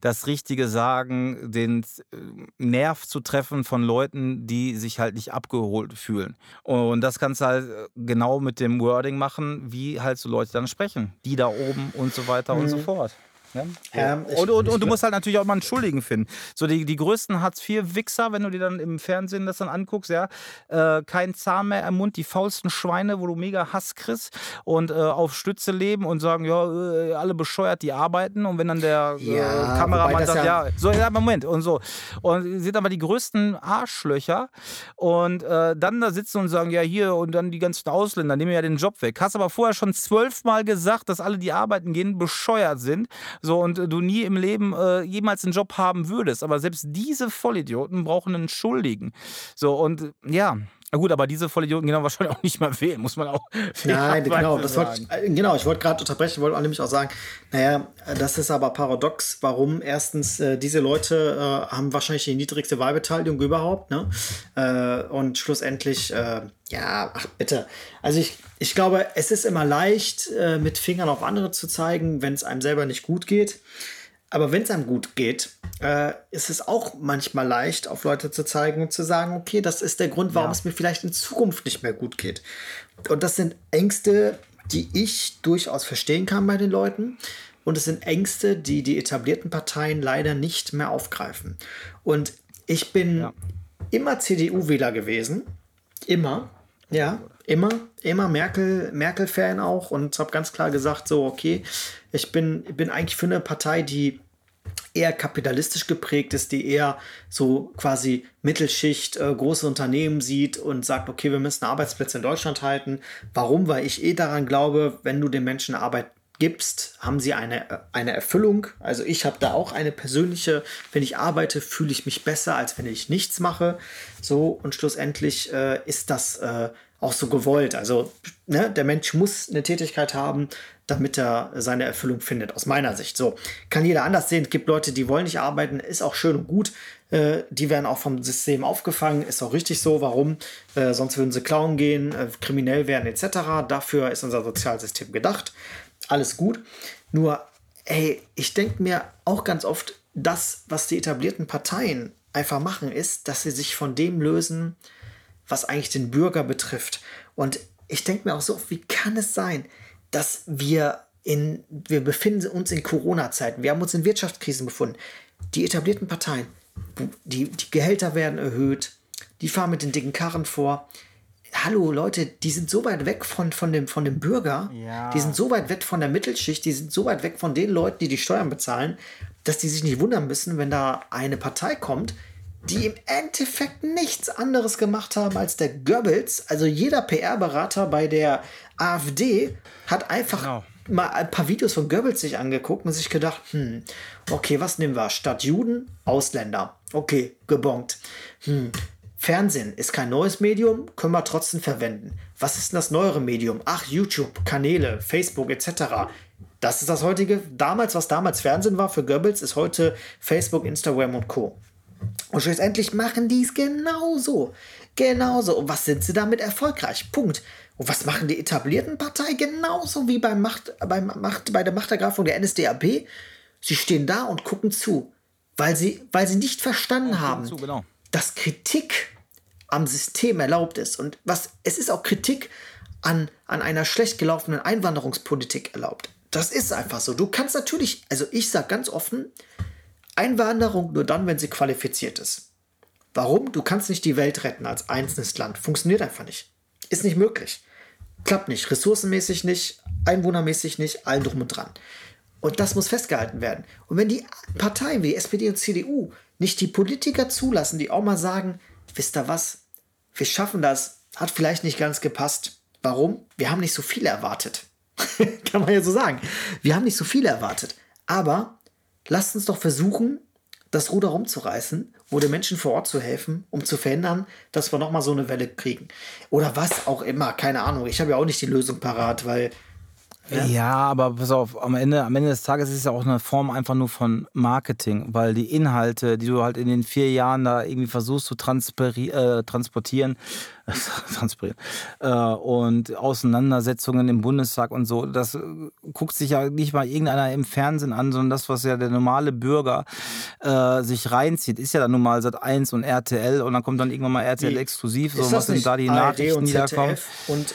das richtige Sagen, den äh, Nerv zu treffen von Leuten, die sich halt nicht abgeholt fühlen. Und das kannst du halt äh, genau mit dem Wording machen, wie halt so Leute dann sprechen. Die da oben und so weiter und so fort. Ne? Ja, ich- und, und, und du musst halt natürlich auch mal einen Schuldigen finden. So die, die größten Hartz-IV-Wichser, wenn du dir dann im Fernsehen das dann anguckst, ja, äh, kein Zahn mehr im Mund, die faulsten Schweine, wo du mega Hass kriegst und äh, auf Stütze leben und sagen, ja, äh, alle bescheuert, die arbeiten und wenn dann der Ja, äh, wobei Kameramann sagt, ja- ja, so, ja, Moment und so. Und sind aber die größten Arschlöcher und äh, dann da sitzen und sagen, ja, hier und dann die ganzen Ausländer nehmen ja den Job weg. Hast aber vorher schon zwölfmal gesagt, dass alle, die arbeiten gehen, bescheuert sind. So und äh, du nie im Leben äh, jemals einen Job haben würdest. Aber selbst diese Vollidioten brauchen einen Schuldigen. So und äh, ja, Na gut, aber diese Vollidioten gehen wahrscheinlich auch nicht mehr wählen, muss man auch. Nein, genau, das wollte ich, äh, genau, ich wollte gerade unterbrechen, wollte nämlich auch sagen, naja, das ist aber paradox, warum erstens äh, diese Leute äh, haben wahrscheinlich die niedrigste Wahlbeteiligung überhaupt, ne? Äh, und schlussendlich, äh, ja, ach bitte. Also ich, ich glaube, es ist immer leicht, äh, mit Fingern auf andere zu zeigen, wenn es einem selber nicht gut geht. Aber wenn es einem gut geht, äh, ist es auch manchmal leicht, auf Leute zu zeigen und zu sagen, okay, das ist der Grund, warum ja. es mir vielleicht in Zukunft nicht mehr gut geht. Und das sind Ängste, die ich durchaus verstehen kann bei den Leuten. Und es sind Ängste, die die etablierten Parteien leider nicht mehr aufgreifen. Und ich bin ja. immer CDU-Wähler gewesen. Immer. Ja, immer. Immer Merkel, Merkel-Fan auch. Und habe ganz klar gesagt, so, okay, ich bin, bin eigentlich für eine Partei, die eher kapitalistisch geprägt ist, die eher so quasi Mittelschicht, äh, große Unternehmen sieht und sagt, okay, wir müssen Arbeitsplätze in Deutschland halten. Warum? Weil ich eh daran glaube, wenn du den Menschen Arbeit gibst, haben sie eine, eine Erfüllung. Also ich habe da auch eine persönliche, wenn ich arbeite, fühle ich mich besser, als wenn ich nichts mache. So, und schlussendlich äh, ist das äh, auch so gewollt. Also ne, der Mensch muss eine Tätigkeit haben, damit er seine Erfüllung findet, aus meiner Sicht. So, kann jeder anders sehen. Es gibt Leute, die wollen nicht arbeiten, ist auch schön und gut. Äh, die werden auch vom System aufgefangen, ist auch richtig so. Warum? Äh, sonst würden sie klauen gehen, äh, kriminell werden etc. Dafür ist unser Sozialsystem gedacht. Alles gut. Nur, ey, ich denke mir auch ganz oft, das, was die etablierten Parteien einfach machen, ist, dass sie sich von dem lösen, was eigentlich den Bürger betrifft. Und ich denke mir auch so, wie kann es sein, dass wir in, wir befinden uns in Corona-Zeiten, wir haben uns in Wirtschaftskrisen befunden. Die etablierten Parteien, die, die Gehälter werden erhöht, die fahren mit den dicken Karren vor. Hallo Leute, die sind so weit weg von, von, dem, von dem Bürger, ja. die sind so weit weg von der Mittelschicht, die sind so weit weg von den Leuten, die die Steuern bezahlen, dass die sich nicht wundern müssen, wenn da eine Partei kommt, die im Endeffekt nichts anderes gemacht haben als der Goebbels. Also jeder PR-Berater bei der AfD hat einfach genau. mal ein paar Videos von Goebbels sich angeguckt und sich gedacht, hm, okay, was nehmen wir? Statt Juden, Ausländer. Okay, gebongt. Hm, Fernsehen ist kein neues Medium, können wir trotzdem verwenden. Was ist denn das neuere Medium? Ach, YouTube, Kanäle, Facebook etc. Das ist das heutige, damals, was damals Fernsehen war für Goebbels, ist heute Facebook, Instagram und Co. Und schlussendlich machen die es genauso. Genauso. Und was sind sie damit erfolgreich? Punkt. Und was machen die etablierten Parteien genauso wie beim Macht, beim Macht, bei der Machtergreifung der NSDAP? Sie stehen da und gucken zu, weil sie, weil sie nicht verstanden haben, zu, genau. dass Kritik am System erlaubt ist. Und was, es ist auch Kritik an, an einer schlecht gelaufenen Einwanderungspolitik erlaubt. Das ist einfach so. Du kannst natürlich, also ich sage ganz offen, Einwanderung nur dann, wenn sie qualifiziert ist. Warum? Du kannst nicht die Welt retten als einzelnes Land. Funktioniert einfach nicht. Ist nicht möglich. Klappt nicht. Ressourcenmäßig nicht, einwohnermäßig nicht, allen drum und dran. Und das muss festgehalten werden. Und wenn die Parteien wie SPD und CDU nicht die Politiker zulassen, die auch mal sagen, wisst ihr was, wir schaffen das, hat vielleicht nicht ganz gepasst. Warum? Wir haben nicht so viel erwartet. Kann man ja so sagen. Wir haben nicht so viel erwartet. Aber lasst uns doch versuchen, das Ruder rumzureißen oder Menschen vor Ort zu helfen, um zu verhindern, dass wir nochmal so eine Welle kriegen. Oder was auch immer, keine Ahnung. Ich habe ja auch nicht die Lösung parat, weil ja. ja, aber pass auf, am Ende, am Ende des Tages ist es ja auch eine Form einfach nur von Marketing, weil die Inhalte, die du halt in den vier Jahren da irgendwie versuchst zu äh, transportieren, transportieren äh, und Auseinandersetzungen im Bundestag und so, das äh, guckt sich ja nicht mal irgendeiner im Fernsehen an, sondern das, was ja der normale Bürger äh, sich reinzieht, ist ja dann nun mal Sat 1 und RTL und dann kommt dann irgendwann mal RTL exklusiv, so was sind da die ARD Nachrichten, die da kommen. Und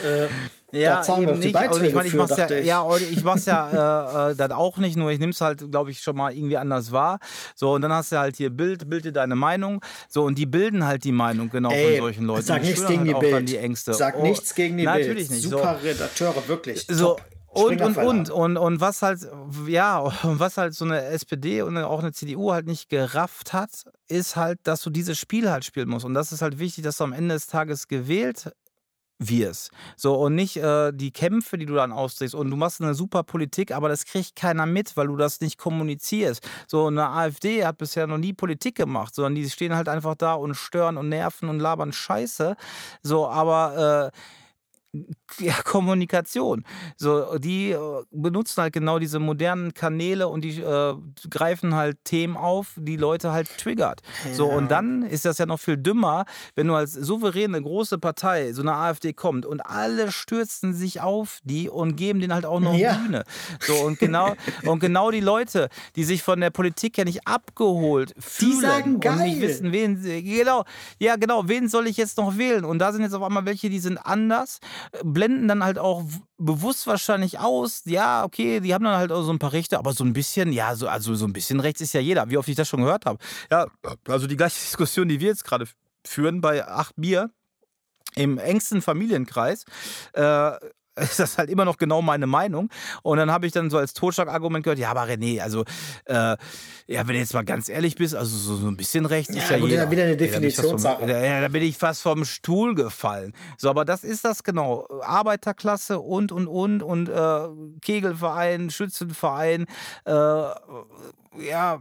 ja, eben nicht. Und ich meine, ich mach's ja, ich. ja, ich mach's ja äh, äh, dann auch nicht, nur ich nehme es halt, glaube ich, schon mal irgendwie anders wahr. So, und dann hast du halt hier Bild, Bild dir deine Meinung. So, und die bilden halt die Meinung genau Ey, von solchen Leuten. Sag nichts gegen halt die Bild. Die Ängste. Sag oh, nichts gegen die Bild. Natürlich nicht. Super so. Redakteure, wirklich. So. Top. Und, und, und, und, und was halt, ja, was halt so eine SPD und auch eine CDU halt nicht gerafft hat, ist halt, dass du dieses Spiel halt spielen musst. Und das ist halt wichtig, dass du am Ende des Tages gewählt wirst. So, und nicht äh, die Kämpfe, die du dann austrägst. Und du machst eine super Politik, aber das kriegt keiner mit, weil du das nicht kommunizierst. So, eine AfD hat bisher noch nie Politik gemacht, sondern die stehen halt einfach da und stören und nerven und labern Scheiße. So, aber äh, ja, Kommunikation. So, die äh, benutzen halt genau diese modernen Kanäle und die äh, greifen halt Themen auf, die Leute halt triggert. Ja. So, und dann ist das ja noch viel dümmer, wenn du als souveräne große Partei, so eine AfD kommt und alle stürzen sich auf die und geben denen halt auch noch ja. Bühne. So, und genau, und genau die Leute, die sich von der Politik ja nicht abgeholt fühlen die sagen geil. und nicht wissen, wen, genau, ja, genau, wen soll ich jetzt noch wählen? Und da sind jetzt auf einmal welche, die sind anders blenden dann halt auch bewusst wahrscheinlich aus, ja, okay, die haben dann halt auch so ein paar Rechte, aber so ein bisschen, ja, so, also so ein bisschen rechts ist ja jeder, wie oft ich das schon gehört habe. Ja, also die gleiche Diskussion, die wir jetzt gerade führen bei acht Bier im engsten Familienkreis, äh, ist das halt immer noch genau meine Meinung. Und dann habe ich dann so als Totschlagargument gehört, ja, aber René, also, äh, ja, wenn du jetzt mal ganz ehrlich bist, also so, so ein bisschen rechts ja, ist ja gut, jeder. wieder eine Definitionssache. Ja, ja, da bin ich fast vom Stuhl gefallen. So, aber das ist das genau. Arbeiterklasse und, und, und, und äh, Kegelverein, Schützenverein, äh, ja,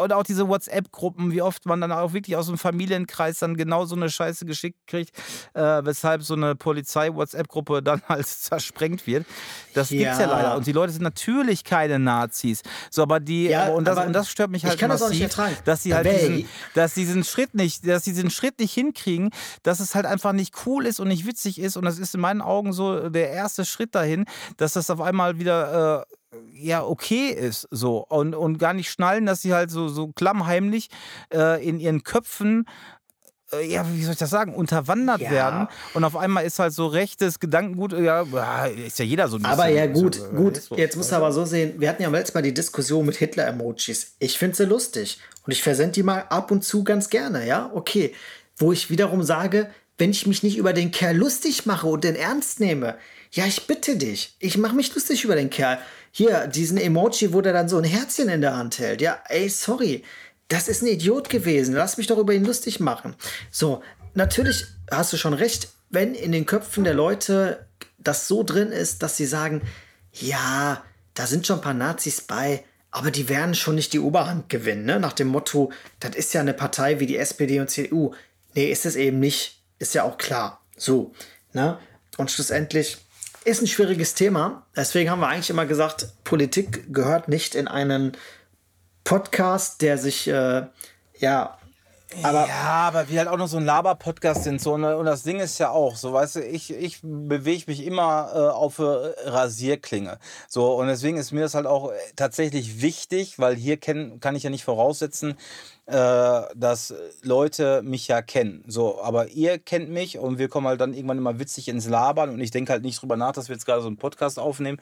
oder auch diese WhatsApp-Gruppen, wie oft man dann auch wirklich aus dem Familienkreis dann genau so eine Scheiße geschickt kriegt, äh, weshalb so eine Polizei-WhatsApp-Gruppe dann halt zersprengt wird. Das ja. gibt's ja leider. Und die Leute sind natürlich keine Nazis. So, aber die, ja, und, das, und das stört mich halt massiv, das dass sie halt diesen, dass diesen Schritt nicht, dass sie diesen Schritt nicht hinkriegen, dass es halt einfach nicht cool ist und nicht witzig ist. Und das ist in meinen Augen so der erste Schritt dahin, dass das auf einmal wieder äh, ja okay ist so und, und gar nicht schnallen, dass sie halt so, so klammheimlich äh, in ihren Köpfen äh, ja, wie soll ich das sagen, unterwandert ja. werden und auf einmal ist halt so rechtes Gedankengut, ja, ist ja jeder so ein bisschen. Aber ja, gut, so, gut, so, jetzt musst du aber so sehen, wir hatten ja letztes Mal die Diskussion mit Hitler-Emojis. Ich finde sie lustig und ich versende die mal ab und zu ganz gerne, ja, okay. Wo ich wiederum sage, wenn ich mich nicht über den Kerl lustig mache und den ernst nehme, ja, ich bitte dich, ich mache mich lustig über den Kerl hier, diesen Emoji, wo der dann so ein Herzchen in der Hand hält. Ja, ey, sorry. Das ist ein Idiot gewesen. Lass mich doch über ihn lustig machen. So, natürlich hast du schon recht, wenn in den Köpfen der Leute das so drin ist, dass sie sagen, ja, da sind schon ein paar Nazis bei, aber die werden schon nicht die Oberhand gewinnen, ne? Nach dem Motto, das ist ja eine Partei wie die SPD und CDU. Nee, ist es eben nicht. Ist ja auch klar. So, ne? Und schlussendlich ist ein schwieriges Thema. Deswegen haben wir eigentlich immer gesagt, Politik gehört nicht in einen Podcast, der sich äh, ja aber ja, aber wir halt auch noch so ein Laber-Podcast sind. So, und das Ding ist ja auch, so weißt du, ich, ich bewege mich immer äh, auf äh, Rasierklinge. So, und deswegen ist mir das halt auch tatsächlich wichtig, weil hier kenn, kann ich ja nicht voraussetzen, äh, dass Leute mich ja kennen. So, aber ihr kennt mich und wir kommen halt dann irgendwann immer witzig ins Labern und ich denke halt nicht drüber nach, dass wir jetzt gerade so einen Podcast aufnehmen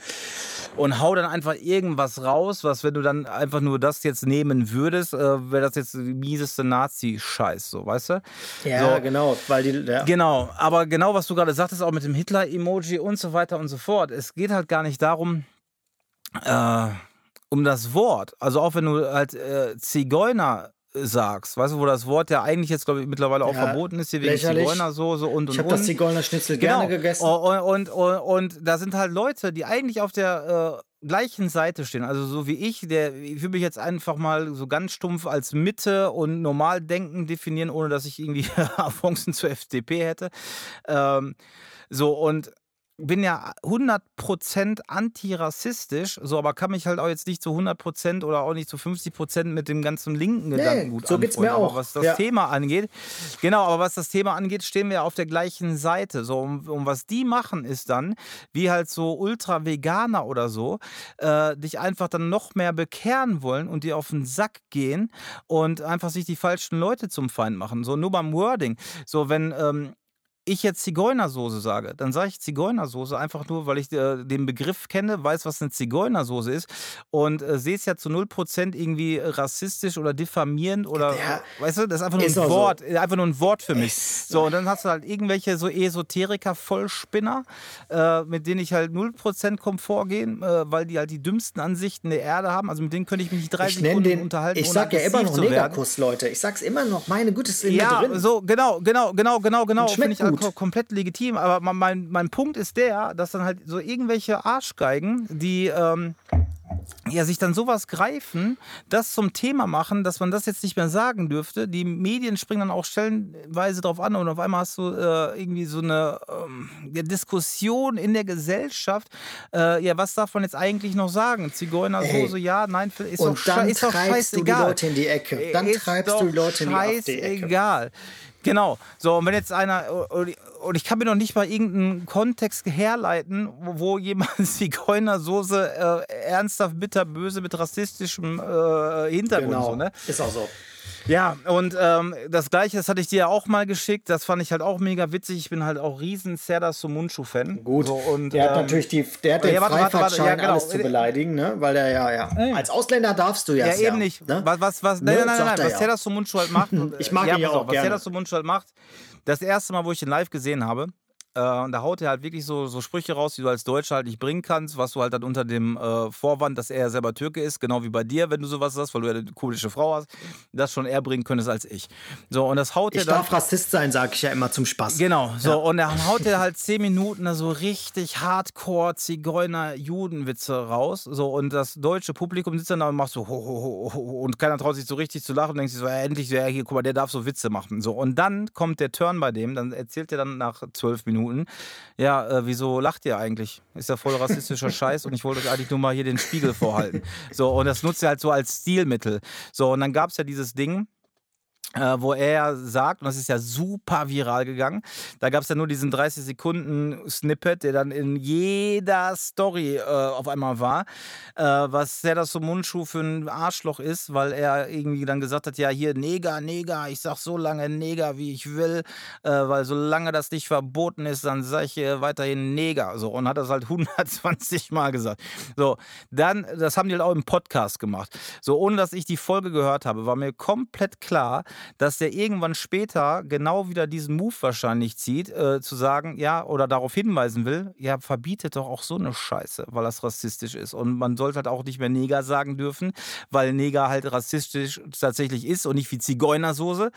und hau dann einfach irgendwas raus, was, wenn du dann einfach nur das jetzt nehmen würdest, äh, wäre das jetzt die mieseste Nazi-Scheiß, so, weißt du? Ja, so, genau, weil die, ja. Genau, aber genau, was du gerade sagtest, auch mit dem Hitler-Emoji und so weiter und so fort. Es geht halt gar nicht darum, äh, um das Wort. Also auch wenn du halt äh, Zigeuner sagst, weißt du, wo das Wort ja eigentlich jetzt, glaube ich, mittlerweile auch ja, verboten ist, hier wegen Zigeunersoße und und Ich habe das Zigeunerschnitzel genau. gerne gegessen. Und, und, und, und, da sind halt Leute, die eigentlich auf der äh, gleichen Seite stehen, also so wie ich, der, ich will mich jetzt einfach mal so ganz stumpf als Mitte und Normaldenken definieren, ohne dass ich irgendwie Avancen zur FDP hätte. Ähm, so, und bin ja 100% antirassistisch, so, aber kann mich halt auch jetzt nicht zu 100% oder auch nicht zu 50% mit dem ganzen linken Gedankengut nee, so geht's mir auch. Aber was das ja. Thema angeht, genau, aber was das Thema angeht, stehen wir auf der gleichen Seite. So, und, um was die machen, ist dann, wie halt so Ultra-Veganer oder so, äh, dich einfach dann noch mehr bekehren wollen und dir auf den Sack gehen und einfach sich die falschen Leute zum Feind machen. So, nur beim Wording. So, wenn, ähm, ich jetzt Zigeunersoße sage, dann sage ich Zigeunersoße einfach nur, weil ich äh, den Begriff kenne, weiß, was eine Zigeunersoße ist und äh, sehe es ja zu 0% irgendwie rassistisch oder diffamierend oder, ja, weißt du, das ist einfach nur ist ein Wort, so. Äh, einfach nur ein Wort für mich. Ist so, und dann hast du halt irgendwelche so Esoteriker-Vollspinner, äh, mit denen ich halt 0% Komfort gehen, äh, weil die halt die dümmsten Ansichten der Erde haben. Also mit denen könnte ich mich nicht drei ich Sekunden den, unterhalten. Ich sag ja immer noch Negerkuss, Leute. Ich sag's immer noch, meine Güte, ist Ja, so, genau, genau, genau, genau, genau. Schmeckt gut. Ko komplett legitim. Aber mein, mein Punkt ist der, dass dann halt so irgendwelche Arschgeigen, die ähm, ja, sich dann sowas greifen, das zum Thema machen, dass man das jetzt nicht mehr sagen dürfte. Die Medien springen dann auch stellenweise drauf an und auf einmal hast du äh, irgendwie so eine ähm, Diskussion in der Gesellschaft. Äh, ja, was darf man jetzt eigentlich noch sagen? Zigeuner, so, so, ja, nein, ist und doch, dann ist doch treibst du die Leute in die Ecke. Dann ist treibst du die Leute in die, Ecke. Egal. Genau. So, und wenn jetzt einer, und ich kann mir noch nicht mal irgendeinen Kontext herleiten, wo, jemand Zigeunersoße äh, ernsthaft bitterböse mit rassistischem äh, Hintergrund. Genau. So, ne? Ist auch so. Ja, und ähm, das gleiche, das hatte ich dir ja auch mal geschickt. Das fand ich halt auch mega witzig. Ich bin halt auch riesen Serdar Sumunchu-Fan. Gut. So, und, der hat ähm, natürlich die, der hat den ja, warte, warte, warte, Freifahrtschein, ja, genau. alles zu beleidigen, ne? Weil der ja, ja. Ey. Als Ausländer darfst du ja. Ja, eben nicht. Ne? Was, was, was, Ne, nein, nein, nein, nein, was ja. Serdar halt macht. Ich mag ja, ihn ja auch Was gerne. Serdar Sumunchu halt macht, das erste Mal, wo ich ihn live gesehen habe, äh, und da haut er halt wirklich so, so Sprüche raus, die du als Deutscher halt nicht bringen kannst, was du halt dann unter dem äh, Vorwand, dass er selber Türke ist, genau wie bei dir, wenn du sowas hast, weil du ja eine kurdische Frau hast, das schon eher bringen könntest als ich. So, und das haut er Ich dann. darf Rassist sein, sage ich ja immer zum Spaß. Genau, so, und dann haut er halt zehn Minuten da so richtig hardcore Zigeuner-Judenwitze raus. So, und das deutsche Publikum sitzt dann da und macht so ho, ho, ho, ho, und keiner traut sich so richtig zu lachen und denkt sich so, ja, endlich, ja, hier, guck mal, der darf so Witze machen. So, und dann kommt der Turn bei dem, dann erzählt er dann nach zwölf Minuten, ja, äh, wieso lacht ihr eigentlich? Ist ja voll rassistischer Scheiß und ich wollte euch eigentlich nur mal hier den Spiegel vorhalten. So, und das nutzt er halt so als Stilmittel. So, und dann gab es ja dieses Ding, äh, wo er sagt, und das ist ja super viral gegangen, da gab es ja nur diesen 30 Sekunden Snippet, der dann in jeder Story äh, auf einmal war, äh, was Serdar Sumunchu für ein Arschloch ist, weil er irgendwie dann gesagt hat, ja hier Neger, Neger, ich sag so lange Neger, wie ich will, äh, weil solange das nicht verboten ist, dann sag ich äh, weiterhin Neger. So, und hat das halt 120 Mal gesagt. So, dann, das haben die halt auch im Podcast gemacht. So, ohne dass ich die Folge gehört habe, war mir komplett klar, dass der irgendwann später genau wieder diesen Move wahrscheinlich zieht, äh, zu sagen, ja, oder darauf hinweisen will, ja, verbietet doch auch so eine Scheiße, weil das rassistisch ist. Und man sollte halt auch nicht mehr Neger sagen dürfen, weil Neger halt rassistisch tatsächlich ist und nicht wie Zigeunersoße.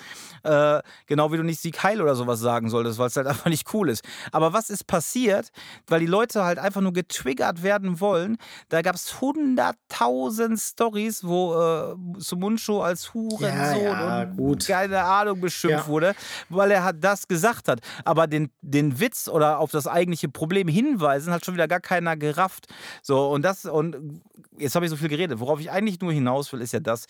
Äh, genau wie du nicht Sieg Heil oder sowas sagen solltest, weil es halt einfach nicht cool ist. Aber was ist passiert, weil die Leute halt einfach nur getriggert werden wollen? Da gab es hunderttausend Stories, wo äh, Sumunchu als Hurensohn Ja, ja, und gut. keine Ahnung beschimpft Ja. wurde, weil er hat das gesagt hat. Aber den, den Witz oder auf das eigentliche Problem hinweisen hat schon wieder gar keiner gerafft. So, und das, und jetzt habe ich so viel geredet. Worauf ich eigentlich nur hinaus will, ist ja das,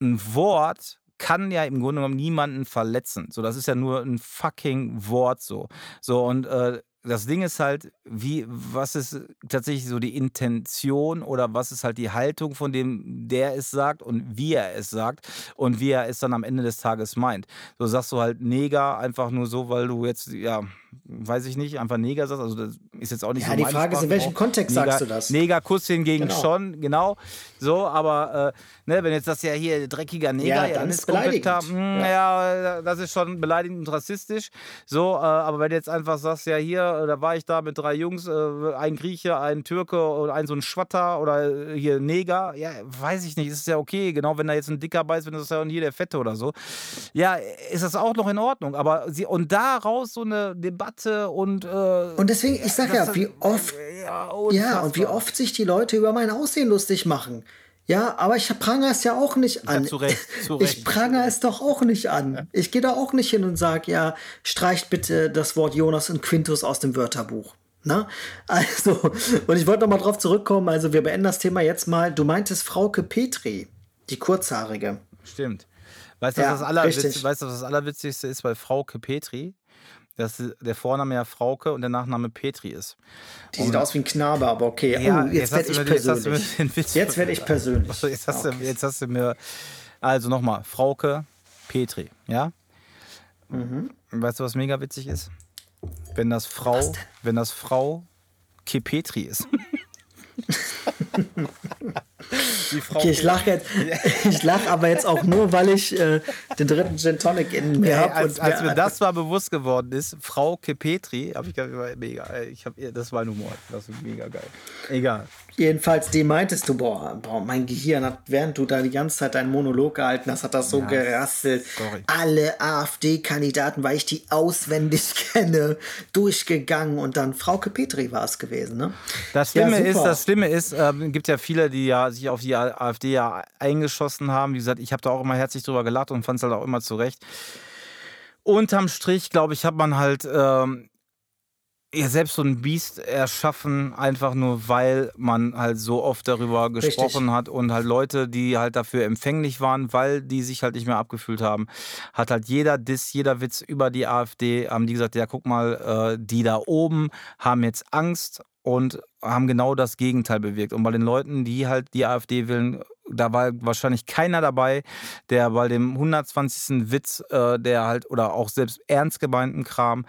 ein Wort kann ja im Grunde genommen niemanden verletzen. So, das ist ja nur ein fucking Wort so. So, und äh, das Ding ist halt, wie, was ist tatsächlich so die Intention oder was ist halt die Haltung von dem, der es sagt und wie er es sagt und wie er es dann am Ende des Tages meint. So sagst du halt Neger einfach nur so, weil du jetzt, ja, weiß ich nicht, einfach Neger sagst. Also das ist jetzt auch nicht Ja, so die mein Frage ist, in welchem Sprachgebrauch. Kontext Neger, sagst du das? Negerkuss hingegen Genau. schon, genau. So, aber äh, ne, wenn jetzt das ja hier dreckiger Neger, Ja, ja, dann dann ist ist komplett klar, beleidigend. mh, ja. das ist schon beleidigend und rassistisch. So, äh, aber wenn du jetzt einfach sagst, ja hier, äh, da war ich da mit drei Jungs, äh, ein Grieche, ein Türke und ein so ein Schwatter oder äh, hier Neger, ja, weiß ich nicht, ist ja okay. Genau, wenn da jetzt ein Dicker bei ist, wenn das ja und hier der Fette oder so. Ja, ist das auch noch in Ordnung. Aber sie, und daraus so eine Debatte und. Äh, Und deswegen, ich sag ja, wie oft, ja, ja, und wie oft sich die Leute über mein Aussehen lustig machen. Ja, aber ich prangere es ja auch nicht an. zu Recht, zu Ich Recht. prangere es doch auch nicht an. Ich gehe da auch nicht hin und sage, ja, streicht bitte das Wort Jonas und Quintus aus dem Wörterbuch. Na? Also, und ich wollte noch mal drauf zurückkommen, also wir beenden das Thema jetzt mal. Du meintest Frauke Petri, die Kurzhaarige. Stimmt. Weißt du, Ja, was, das Allerwitz, weißt was das Allerwitzigste ist bei Frauke Petri? Dass der Vorname ja Frauke und der Nachname Petri ist. Die sieht aus wie ein Knabe, aber okay. Ja, oh, jetzt jetzt werde ich persönlich. Jetzt werde ich persönlich. Achso, jetzt, hast Okay. du, jetzt hast du mir. Also nochmal, Frauke Petri, ja? Mhm. Weißt du, was mega witzig ist? Wenn das Frau, wenn das Frau Kepetri ist. Frau okay, ich lache jetzt. Ich lache aber jetzt auch nur, weil ich äh, den dritten Gin Tonic in mir habe. Als, als mir das mal bewusst geworden ist, Frau Kepetri, habe ich gedacht, mega. Ich hab, das war ein Humor. Das ist mega geil. Egal. Jedenfalls, die meintest du, boah, boah, mein Gehirn hat, während du da die ganze Zeit deinen Monolog gehalten hast, hat das so ja, gerasselt. Sorry. Alle AfD-Kandidaten, weil ich die auswendig kenne, durchgegangen und dann Frauke Petri war es gewesen. Ne? Das Schlimme ja, ist, das Schlimme ist, äh, gibt ja viele, die ja sich auf die AfD ja eingeschossen haben. Wie gesagt, ich habe da auch immer herzlich drüber gelacht und fand es halt auch immer zurecht. Unterm Strich, glaube ich, hat man halt ähm, ja, selbst so ein Biest erschaffen, einfach nur weil man halt so oft darüber gesprochen Richtig. hat und halt Leute, die halt dafür empfänglich waren, weil die sich halt nicht mehr abgefühlt haben, hat halt jeder Diss, jeder Witz über die AfD, haben die gesagt, ja guck mal, äh, die da oben haben jetzt Angst und haben genau das Gegenteil bewirkt. Und bei den Leuten, die halt die AfD willen, da war wahrscheinlich keiner dabei, der bei dem 120. Witz, äh, der halt, oder auch selbst ernst gemeinten Kram,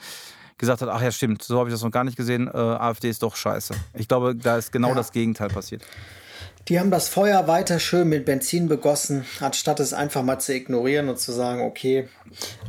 gesagt hat, ach ja, stimmt, so habe ich das noch gar nicht gesehen, äh, AfD ist doch scheiße. Ich glaube, da ist genau ja. das Gegenteil passiert. Die haben das Feuer weiter schön mit Benzin begossen, anstatt es einfach mal zu ignorieren und zu sagen, okay.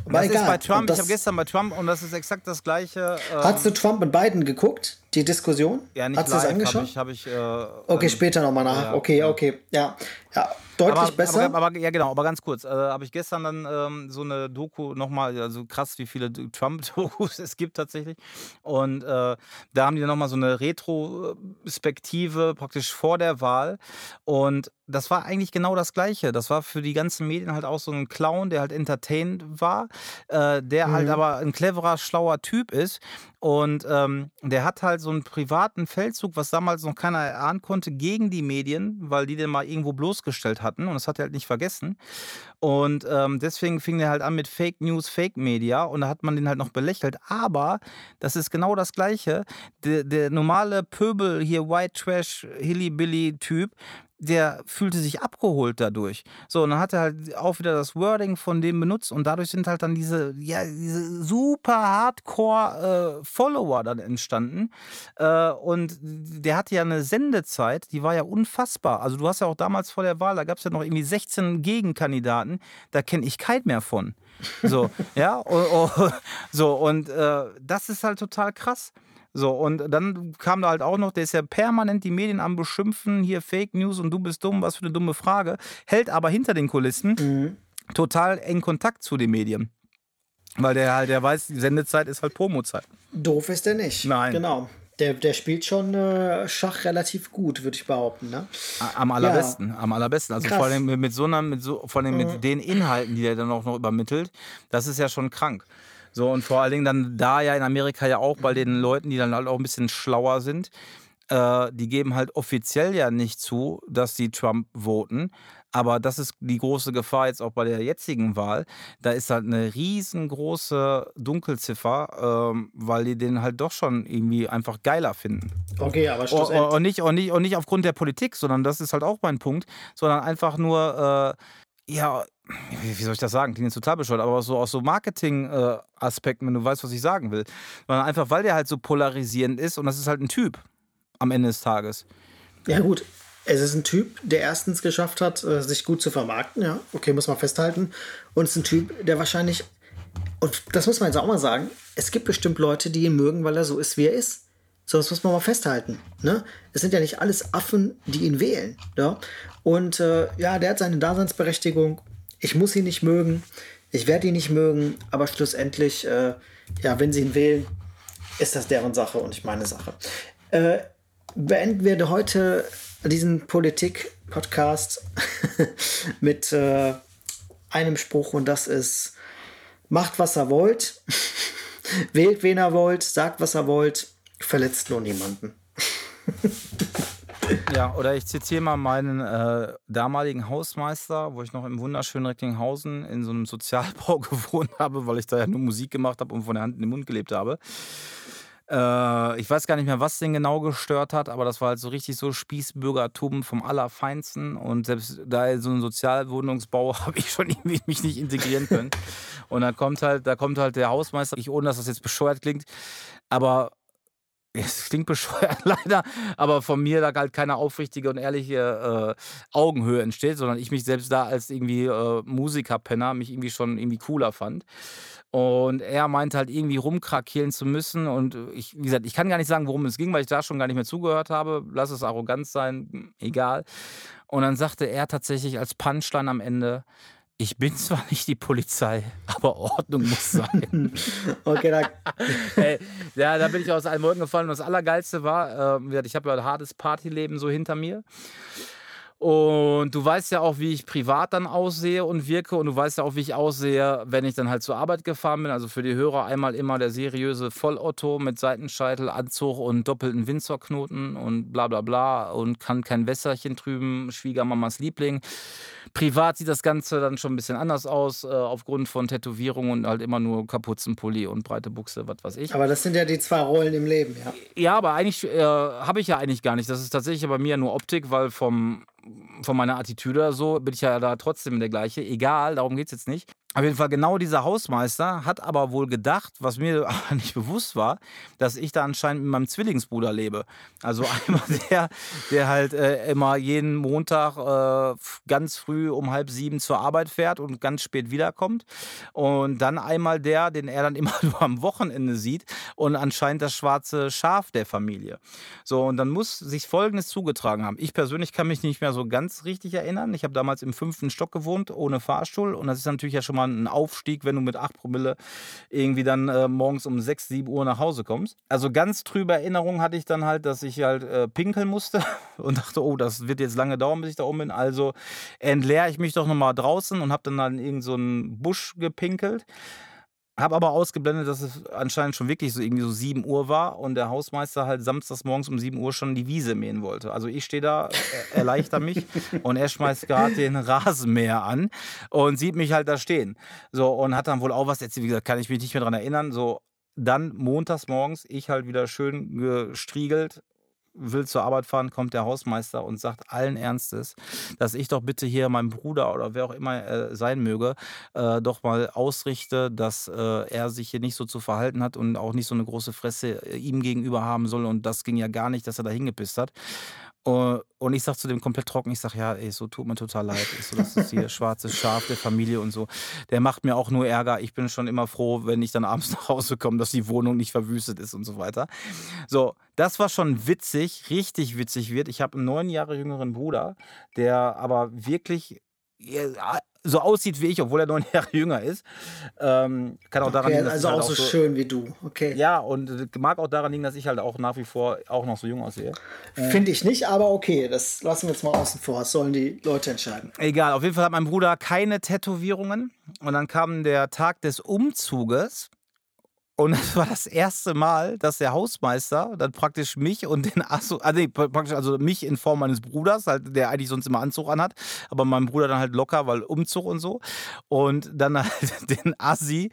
Aber das egal. ist bei Trump, ich habe gestern bei Trump und das ist exakt das gleiche. Ähm, hast du Trump mit Biden geguckt? Die Diskussion? Ja, nicht Hast du das angeschaut? Hab ich, hab ich, äh, okay, später nochmal nach. Ja, okay, okay. Ja, ja deutlich aber, besser. Aber, aber, ja, genau, aber ganz kurz. Äh, habe ich gestern dann ähm, so eine Doku nochmal, also krass, wie viele Trump-Dokus es gibt tatsächlich. Und äh, da haben die nochmal so eine Retrospektive praktisch vor der Wahl. Und das war eigentlich genau das Gleiche. Das war für die ganzen Medien halt auch so ein Clown, der halt entertained war, äh, der halt mhm. halt aber ein cleverer, schlauer Typ ist. Und ähm, der hat halt so einen privaten Feldzug, was damals noch keiner erahnen konnte, gegen die Medien, weil die den mal irgendwo bloßgestellt hatten. Und das hat er halt nicht vergessen. Und ähm, deswegen fing der halt an mit Fake News, Fake Media. Und da hat man den halt noch belächelt. Aber das ist genau das Gleiche. Der, der normale Pöbel hier, White Trash, Hilly-Billy-Typ, der fühlte sich abgeholt dadurch. So, und dann hat er halt auch wieder das Wording von dem benutzt und dadurch sind halt dann diese, ja, diese super Hardcore-Follower äh, dann entstanden. Äh, und der hatte ja eine Sendezeit, die war ja unfassbar. Also du hast ja auch damals vor der Wahl, da gab es ja noch irgendwie 16 Gegenkandidaten, da kenne ich keinen mehr von. So, ja, oh, oh, so, und äh, das ist halt total krass. So, und dann kam da halt auch noch, der ist ja permanent die Medien am Beschimpfen, hier Fake News und du bist dumm, was für eine dumme Frage, hält aber hinter den Kulissen mhm. total eng Kontakt zu den Medien. Weil der halt, der weiß, die Sendezeit ist halt Promozeit. Doof ist der nicht. Nein. Genau. Der, der spielt schon äh, Schach relativ gut, würde ich behaupten. Ne? Am allerbesten, ja. am allerbesten. Also Krass. vor allem mit, so einer, mit so, vor allem mhm. mit den Inhalten, die er dann auch noch übermittelt, das ist ja schon krank. So, und vor allen Dingen dann da ja in Amerika ja auch bei den Leuten, die dann halt auch ein bisschen schlauer sind, äh, die geben halt offiziell ja nicht zu, dass die Trump voten. Aber das ist die große Gefahr jetzt auch bei der jetzigen Wahl. Da ist halt eine riesengroße Dunkelziffer, ähm, weil die den halt doch schon irgendwie einfach geiler finden. Okay, aber. Und, und, nicht, und, nicht, und nicht aufgrund der Politik, sondern das ist halt auch mein Punkt, sondern einfach nur, äh, ja, wie soll ich das sagen? Klingt jetzt total bescheuert, aber so aus so Marketing-Aspekten, wenn du weißt, was ich sagen will. Weil einfach, weil der halt so polarisierend ist und das ist halt ein Typ am Ende des Tages. Ja, gut. Es ist ein Typ, der erstens geschafft hat, äh, sich gut zu vermarkten, ja, okay, muss man festhalten. Und es ist ein Typ, der wahrscheinlich, und das muss man jetzt auch mal sagen, es gibt bestimmt Leute, die ihn mögen, weil er so ist, wie er ist. So, das muss man mal festhalten. Ne? Es sind ja nicht alles Affen, die ihn wählen. Ja? Und äh, ja, der hat seine Daseinsberechtigung. Ich muss ihn nicht mögen, ich werde ihn nicht mögen, aber schlussendlich, äh, ja, wenn sie ihn wählen, ist das deren Sache und nicht meine Sache. Äh, beenden wir heute diesen Politik-Podcast mit äh, einem Spruch und das ist: Macht, was ihr wollt, wählt, wen ihr wollt, sagt, was ihr wollt, verletzt nur niemanden. Ja, oder ich zitiere mal meinen äh, damaligen Hausmeister, wo ich noch im wunderschönen Recklinghausen in so einem Sozialbau gewohnt habe, weil ich da ja nur Musik gemacht habe und von der Hand in den Mund gelebt habe. Äh, ich weiß gar nicht mehr, was den genau gestört hat, aber das war halt so richtig so Spießbürgertum vom Allerfeinsten. Und selbst da so ein Sozialwohnungsbau habe ich schon irgendwie mich nicht integrieren können. Und dann kommt halt, da kommt halt der Hausmeister, ich ohne dass das jetzt bescheuert klingt, aber es klingt bescheuert leider, aber von mir da halt keine aufrichtige und ehrliche äh, Augenhöhe entsteht, sondern ich mich selbst da als irgendwie äh, Musikerpenner mich irgendwie schon irgendwie cooler fand. Und er meinte halt irgendwie rumkrakehlen zu müssen. Und ich, wie gesagt, ich kann gar nicht sagen, worum es ging, weil ich da schon gar nicht mehr zugehört habe. Lass es Arroganz sein, egal. Und dann sagte er tatsächlich als Punchline am Ende, ich bin zwar nicht die Polizei, aber Ordnung muss sein. okay, da. Hey, ja, da bin ich aus allen Wolken gefallen. Und das Allergeilste war, äh, ich habe ja ein hartes Partyleben so hinter mir. Und du weißt ja auch, wie ich privat dann aussehe und wirke. Und du weißt ja auch, wie ich aussehe, wenn ich dann halt zur Arbeit gefahren bin. Also für die Hörer einmal immer der seriöse Vollotto mit Seitenscheitel, Anzug und doppelten Windsorknoten und bla bla bla. Und kann kein Wässerchen trüben, Schwiegermamas Liebling. Privat sieht das Ganze dann schon ein bisschen anders aus, äh, aufgrund von Tätowierungen und halt immer nur Kapuzenpulli und breite Buchse, was weiß ich. Aber das sind ja die zwei Rollen im Leben, ja. Ja, aber eigentlich äh, habe ich ja eigentlich gar nicht. Das ist tatsächlich bei mir nur Optik, weil vom von meiner Attitüde oder so bin ich ja da trotzdem der gleiche. Egal, darum geht es jetzt nicht. Auf jeden Fall genau dieser Hausmeister hat aber wohl gedacht, was mir aber nicht bewusst war, dass ich da anscheinend mit meinem Zwillingsbruder lebe. Also einmal der, der halt äh, immer jeden Montag äh, ganz früh um halb sieben zur Arbeit fährt und ganz spät wiederkommt. Und dann einmal der, den er dann immer nur am Wochenende sieht und anscheinend das schwarze Schaf der Familie. So, und dann muss sich Folgendes zugetragen haben. Ich persönlich kann mich nicht mehr so ganz richtig erinnern. Ich habe damals im fünften Stock gewohnt, ohne Fahrstuhl. Und das ist natürlich ja schon mal ein Aufstieg, wenn du mit 8 Promille irgendwie dann äh, morgens um 6, 7 Uhr nach Hause kommst. Also ganz trübe Erinnerungen hatte ich dann halt, dass ich halt äh, pinkeln musste und dachte, oh, das wird jetzt lange dauern, bis ich da oben bin. Also entleere ich mich doch nochmal draußen und habe dann an irgendeinen so Busch gepinkelt. Habe aber ausgeblendet, dass es anscheinend schon wirklich so irgendwie so 7 Uhr war und der Hausmeister halt samstags morgens um 7 Uhr schon die Wiese mähen wollte. Also ich stehe da, erleichter mich und er schmeißt gerade den Rasenmäher an und sieht mich halt da stehen. So und hat dann wohl auch was erzählt. Wie gesagt, kann ich mich nicht mehr daran erinnern. So dann montags morgens, ich halt wieder schön gestriegelt, will zur Arbeit fahren, kommt der Hausmeister und sagt allen Ernstes, dass ich doch bitte hier meinem Bruder oder wer auch immer äh, sein möge, äh, doch mal ausrichte, dass äh, er sich hier nicht so zu verhalten hat und auch nicht so eine große Fresse äh, ihm gegenüber haben soll. Und das ging ja gar nicht, dass er da hingepisst hat. Äh, und ich sag zu dem komplett trocken, ich sag, ja, ey, so tut mir total leid. Ich so, das ist hier schwarzes Schaf der Familie und so. Der macht mir auch nur Ärger. Ich bin schon immer froh, wenn ich dann abends nach Hause komme, dass die Wohnung nicht verwüstet ist und so weiter. So, das war schon witzig, richtig witzig wird. Ich habe einen neun Jahre jüngeren Bruder, der aber wirklich so aussieht wie ich, obwohl er neun Jahre jünger ist. Ähm, kann auch daran okay, liegen, dass also auch halt so, so schön wie du. Okay. Ja, und mag auch daran liegen, dass ich halt auch nach wie vor auch noch so jung aussehe. Finde ich nicht, aber okay, das lassen wir jetzt mal außen vor. Das sollen die Leute entscheiden. Egal, auf jeden Fall hat mein Bruder keine Tätowierungen. Und dann kam der Tag des Umzuges. Und es war das erste Mal, dass der Hausmeister dann praktisch mich und den Asso, also, nee, praktisch also mich in Form meines Bruders, halt, der eigentlich sonst immer Anzug anhat, aber mein Bruder dann halt locker, weil Umzug und so. Und dann halt den Assi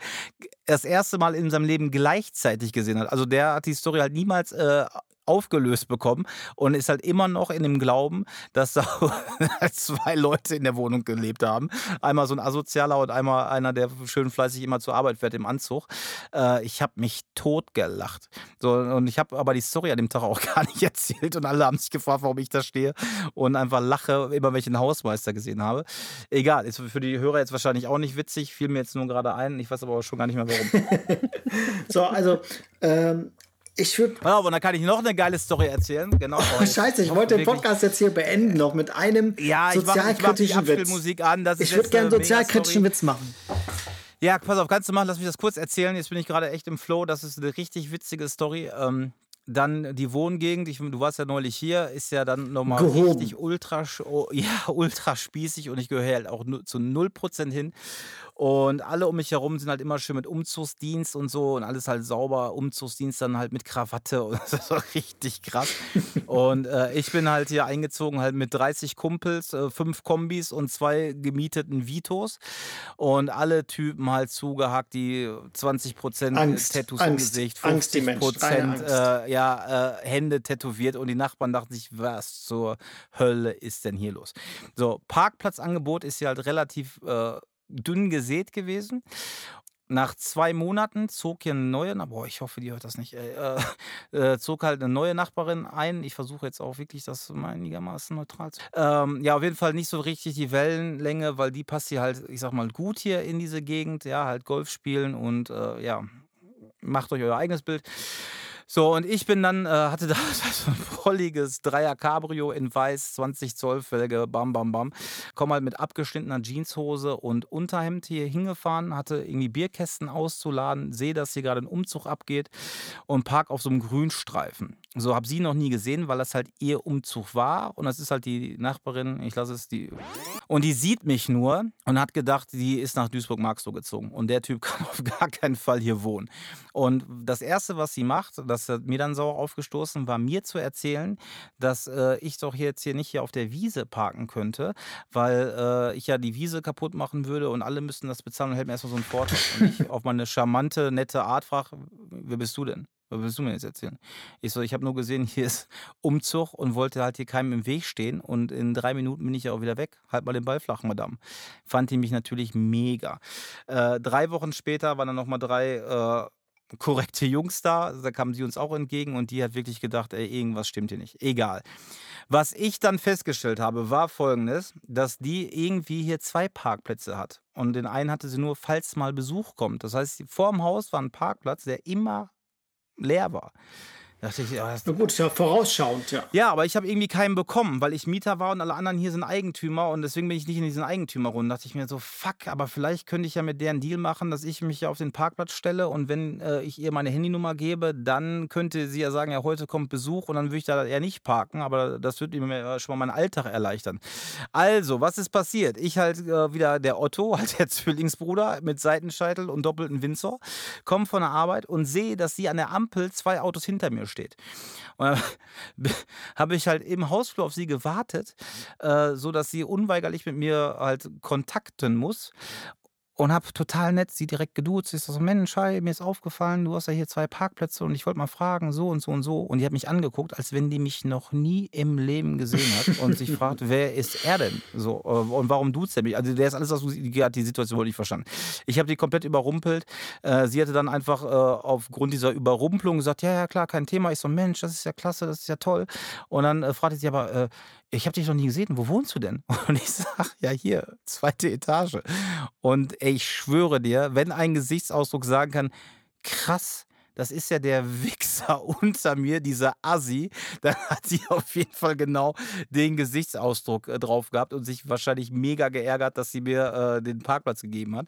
das erste Mal in seinem Leben gleichzeitig gesehen hat. Also der hat die Story halt niemals äh, aufgelöst bekommen und ist halt immer noch in dem Glauben, dass da zwei Leute in der Wohnung gelebt haben. Einmal so ein Asozialer und einmal einer, der schön fleißig immer zur Arbeit fährt im Anzug. Äh, ich habe mich totgelacht. So, und ich habe aber die Story an dem Tag auch gar nicht erzählt und alle haben sich gefragt, warum ich da stehe und einfach lache, immer wenn ich einen Hausmeister gesehen habe. Egal, ist für die Hörer jetzt wahrscheinlich auch nicht witzig, fiel mir jetzt nur gerade ein. Ich weiß aber auch schon gar nicht mehr warum. so, also ähm, ich würde. Ja, und dann kann ich noch eine geile Story erzählen. Genau. Oh, Scheiße, ich wollte den Podcast jetzt hier beenden, noch mit einem ja, sozialkritischen ich mach, ich Witz. An, ich würde gerne einen sozialkritischen Witz machen. Ja, pass auf, kannst du machen, lass mich das kurz erzählen. Jetzt bin ich gerade echt im Flow. Das ist eine richtig witzige Story. Ähm, dann die Wohngegend, ich, du warst ja neulich hier, ist ja dann nochmal richtig ultra, oh, ja, ultra spießig und ich gehöre halt auch zu 0% hin. Und alle um mich herum sind halt immer schön mit Umzugsdienst und so und alles halt sauber. Umzugsdienst dann halt mit Krawatte und das war richtig krass. und äh, ich bin halt hier eingezogen halt mit 30 Kumpels, äh, fünf Kombis und zwei gemieteten Vitos. Und alle Typen halt zugehackt, die 20 Prozent Tattoos im Gesicht, 50 Prozent äh, ja, äh, Hände tätowiert und die Nachbarn dachten sich, was zur Hölle ist denn hier los? So, Parkplatzangebot ist ja halt relativ äh, dünn gesät gewesen. nach zwei Monaten zog hier eine neue, boah, ich hoffe, die hört das nicht, äh, äh, zog halt eine neue Nachbarin ein. Ich versuche jetzt auch wirklich das einigermaßen neutral zu. Ähm, ja, auf jeden Fall nicht so richtig die Wellenlänge, weil die passt hier halt, ich sag mal, gut hier in diese Gegend. Ja, halt Golf spielen und äh, ja, macht euch euer eigenes Bild. So, und ich bin dann, äh, hatte da so ein volliges Dreier Cabrio in weiß, 20 Zoll Felge, bam, bam, bam. Komm halt mit abgeschnittener Jeanshose und Unterhemd hier hingefahren, hatte irgendwie Bierkästen auszuladen, sehe, dass hier gerade ein Umzug abgeht und park auf so einem Grünstreifen. So habe sie noch nie gesehen, weil das halt ihr Umzug war. Und das ist halt die Nachbarin, ich lasse es die. Und die sieht mich nur und hat gedacht, die ist nach Duisburg-Marxloh gezogen. Und der Typ kann auf gar keinen Fall hier wohnen. Und das Erste, was sie macht, das hat mir dann sauer aufgestoßen, war mir zu erzählen, dass äh, ich doch jetzt hier nicht hier auf der Wiese parken könnte, weil äh, ich ja die Wiese kaputt machen würde und alle müssten das bezahlen und hält mir erstmal so einen Vorteil. Und ich auf meine charmante, nette Art frage, wer bist du denn? Was willst du mir jetzt erzählen? Ich so, ich habe nur gesehen, hier ist Umzug und wollte halt hier keinem im Weg stehen. Und in drei Minuten bin ich ja auch wieder weg. Halt mal den Ball flach, Madame. Fand die mich natürlich mega. Äh, drei Wochen später waren dann nochmal drei äh, korrekte Jungs da. Da kamen sie uns auch entgegen und die hat wirklich gedacht, ey, irgendwas stimmt hier nicht. Egal. Was ich dann festgestellt habe, war folgendes, dass die irgendwie hier zwei Parkplätze hat. Und den einen hatte sie nur, falls mal Besuch kommt. Das heißt, vor dem Haus war ein Parkplatz, der immer leer war. Dachte ich, ja, Na gut, ist ja vorausschauend, ja. Ja, aber ich habe irgendwie keinen bekommen, weil ich Mieter war und alle anderen hier sind Eigentümer und deswegen bin ich nicht in diesen Eigentümerrunden. Da dachte ich mir so, fuck, aber vielleicht könnte ich ja mit deren Deal machen, dass ich mich auf den Parkplatz stelle und wenn äh, ich ihr meine Handynummer gebe, dann könnte sie ja sagen, ja, heute kommt Besuch und dann würde ich da eher nicht parken, aber das würde mir schon mal meinen Alltag erleichtern. Also, was ist passiert? Ich halt äh, wieder der Otto, halt der Zwillingsbruder mit Seitenscheitel und doppelten Windsor, komme von der Arbeit und sehe, dass sie an der Ampel zwei Autos hinter mir stehen steht. Und dann habe ich halt im Hausflur auf sie gewartet, äh, so dass sie unweigerlich mit mir halt kontakten muss und habe total nett sie direkt geduzt. Ich so, Mensch, hi, mir ist aufgefallen, du hast ja hier zwei Parkplätze und ich wollte mal fragen, so und so und so. Und die hat mich angeguckt, als wenn die mich noch nie im Leben gesehen hat und sich fragt, wer ist er denn? So, äh, und warum duzt er mich? Also der ist alles, was die hat die Situation wohl nicht verstanden. Ich habe die komplett überrumpelt. Äh, sie hatte dann einfach äh, aufgrund dieser Überrumpelung gesagt, ja, ja, klar, kein Thema. Ich so, Mensch, das ist ja klasse, das ist ja toll. Und dann fragte sie aber, ich habe dich noch nie gesehen, wo wohnst du denn? Und ich sage, ja hier, zweite Etage. Und ich schwöre dir, wenn ein Gesichtsausdruck sagen kann, krass, das ist ja der Wichser unter mir, dieser Assi, dann hat sie auf jeden Fall genau den Gesichtsausdruck äh, drauf gehabt und sich wahrscheinlich mega geärgert, dass sie mir äh, den Parkplatz gegeben hat.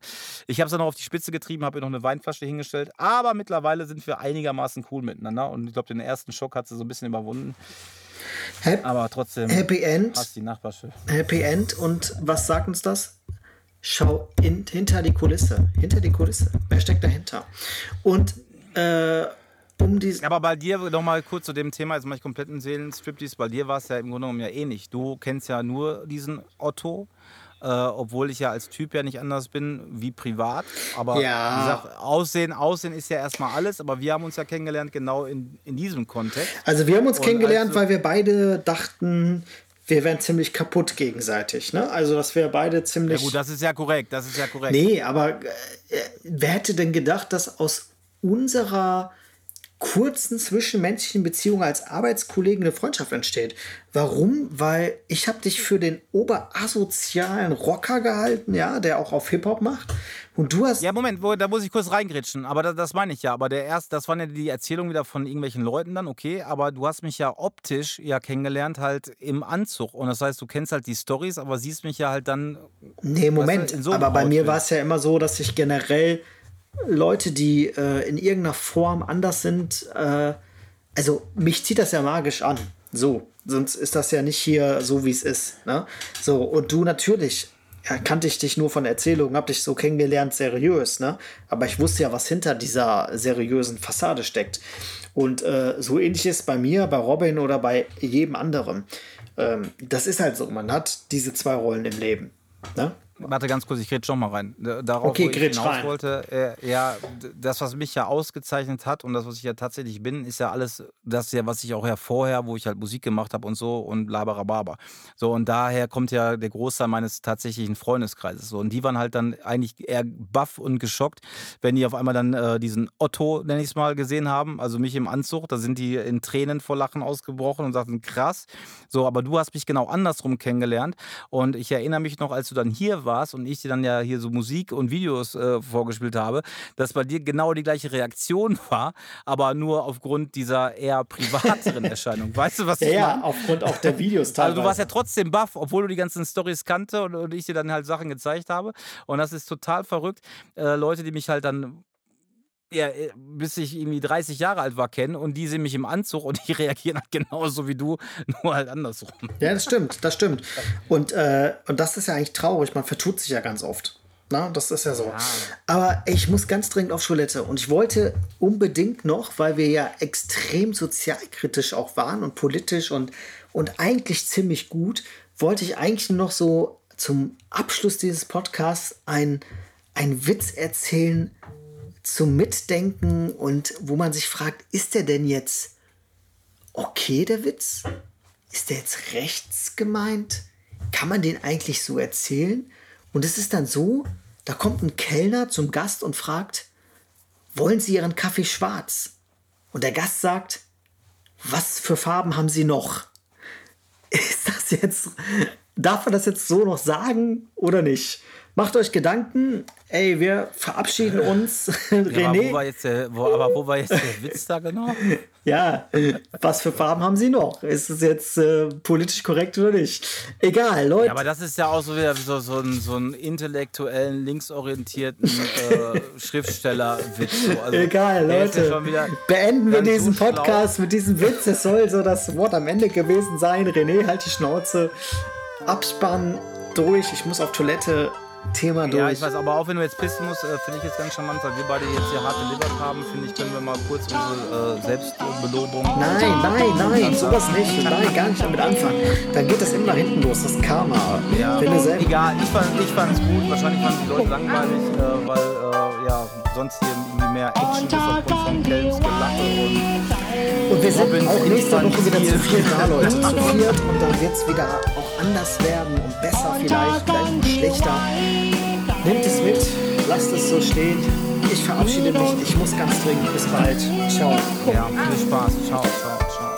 Ich habe es dann noch auf die Spitze getrieben, habe ihr noch eine Weinflasche hingestellt, aber mittlerweile sind wir einigermaßen cool miteinander und ich glaube, den ersten Schock hat sie so ein bisschen überwunden. Happy, aber trotzdem Happy End. Hast die Nachbarschaft. Happy End. Und was sagt uns das? Schau in, hinter die Kulisse. Hinter die Kulisse. Wer steckt dahinter? Und äh, um die. Aber bei dir nochmal kurz zu dem Thema, jetzt mache ich komplett einen Seelenstriptease. Bei dir war es ja im Grunde genommen ja ähnlich. Du kennst ja nur diesen Otto äh, obwohl ich ja als Typ ja nicht anders bin wie privat. Aber ja. wie gesagt, Aussehen, Aussehen ist ja erstmal alles, aber wir haben uns ja kennengelernt genau in, in diesem Kontext. Also wir haben uns Und kennengelernt, weil wir beide dachten, wir wären ziemlich kaputt gegenseitig. Ne? Also, dass wir beide ziemlich. Ja, gut, das ist ja korrekt. Das ist ja korrekt. Nee, aber äh, wer hätte denn gedacht, dass aus unserer kurzen zwischenmenschlichen Beziehung als Arbeitskollegen eine Freundschaft entsteht. Warum? Weil ich habe dich für den oberasozialen Rocker gehalten, ja, der auch auf Hip-Hop macht. Und du hast. Ja, Moment, wo, da muss ich kurz reingritschen. Aber das, das meine ich ja. Aber der erste, das waren ja die Erzählungen wieder von irgendwelchen Leuten dann, okay. Aber du hast mich ja optisch ja kennengelernt, halt im Anzug. Und das heißt, du kennst halt die Stories, aber siehst mich ja halt dann. Nee, Moment. So aber bei mir war es ja immer so, dass ich generell Leute, die äh, in irgendeiner Form anders sind, äh, also mich zieht das ja magisch an. So, sonst ist das ja nicht hier so, wie es ist. Ne? So, und du natürlich ja, kannte ich dich nur von Erzählungen, hab dich so kennengelernt, seriös, ne? Aber ich wusste ja, was hinter dieser seriösen Fassade steckt. Und äh, so ähnlich ist bei mir, bei Robin oder bei jedem anderen. Ähm, das ist halt so, man hat diese zwei Rollen im Leben. Ne? Warte ganz kurz, ich rede schon mal rein. Darauf, okay, wo ich hinaus rein. wollte, äh, ja, das, was mich ja ausgezeichnet hat und das, was ich ja tatsächlich bin, ist ja alles das ja, was ich auch ja vorher, wo ich halt Musik gemacht habe und so und laberababa. So, und daher kommt ja der Großteil meines tatsächlichen Freundeskreises. So, und die waren halt dann eigentlich eher baff und geschockt, wenn die auf einmal dann äh, diesen Otto, nenne ich es mal, gesehen haben, also mich im Anzug. Da sind die in Tränen vor Lachen ausgebrochen und sagten, krass. So, aber du hast mich genau andersrum kennengelernt. Und ich erinnere mich noch, als du dann hier warst und ich dir dann ja hier so Musik und Videos äh, vorgespielt habe, dass bei dir genau die gleiche Reaktion war, aber nur aufgrund dieser eher privateren Erscheinung. Weißt du, was ich ja, meine? Ja, aufgrund auch der Videos teilweise. Also du warst ja trotzdem baff, obwohl du die ganzen Stories kannte und, und, ich dir dann halt Sachen gezeigt habe. Und das ist total verrückt. Äh, Leute, die mich halt dann ja, äh, bis ich irgendwie 30 Jahre alt war, kennen und die sehen mich im Anzug und die reagieren halt genauso wie du, nur halt andersrum. Ja, das stimmt, das stimmt. Und, äh, und das ist ja eigentlich traurig, man vertut sich ja ganz oft. Na, das ist ja so. Ja. Aber ich muss ganz dringend auf Toilette und ich wollte unbedingt noch, weil wir ja extrem sozialkritisch auch waren und politisch und, und eigentlich ziemlich gut, wollte ich eigentlich noch so zum Abschluss dieses Podcasts ein, ein Witz erzählen, zum Mitdenken und wo man sich fragt, ist der denn jetzt okay, der Witz? Ist der jetzt rechts gemeint? Kann man den eigentlich so erzählen? Und es ist dann so, da kommt ein Kellner zum Gast und fragt, wollen Sie Ihren Kaffee schwarz? Und der Gast sagt, was für Farben haben Sie noch? Ist das jetzt, darf man das jetzt so noch sagen oder nicht? Macht euch Gedanken. Ey, wir verabschieden uns. Ja, René. Aber wo, war jetzt der, wo, aber wo war jetzt der Witz da genau? ja, was für Farben haben sie noch? Ist es jetzt äh, politisch korrekt oder nicht? Egal, Leute. Ja, aber das ist ja auch so wieder so, so, einen, so einen intellektuellen, linksorientierten äh, Schriftsteller-Witz. Also, Egal, Leute. Ja Beenden wir diesen so Podcast mit diesem Witz. Es soll so das Wort am Ende gewesen sein. René, halt die Schnauze. Abspannen durch. Ich muss auf Toilette. Thema durch. Ja, ich weiß, aber auch wenn du jetzt pissen musst, äh, finde ich jetzt ganz charmant, weil wir beide jetzt hier harte Liver haben, finde ich, können wir mal kurz unsere äh, Selbstbelobung. Nein, nein, nein, sowas nicht. Nein, gar nicht damit anfangen. Dann geht das immer nach hinten los, das Karma. Ja, wenn du egal, ich fand es ich gut. Wahrscheinlich fanden die Leute langweilig, äh, weil äh, ja, sonst hier irgendwie mehr Action ist aufgrund von Kelms, Gelache und. Und wir sind Robin auch nächste Woche wieder zu viert da, Leute. Zu viert und dann wird es wieder auch anders werden und besser vielleicht, vielleicht schlechter. Nehmt es mit, lasst es so stehen. Ich verabschiede mich, ich muss ganz dringend. Bis bald. Ciao. Ja, viel Spaß. Ciao, ciao, ciao.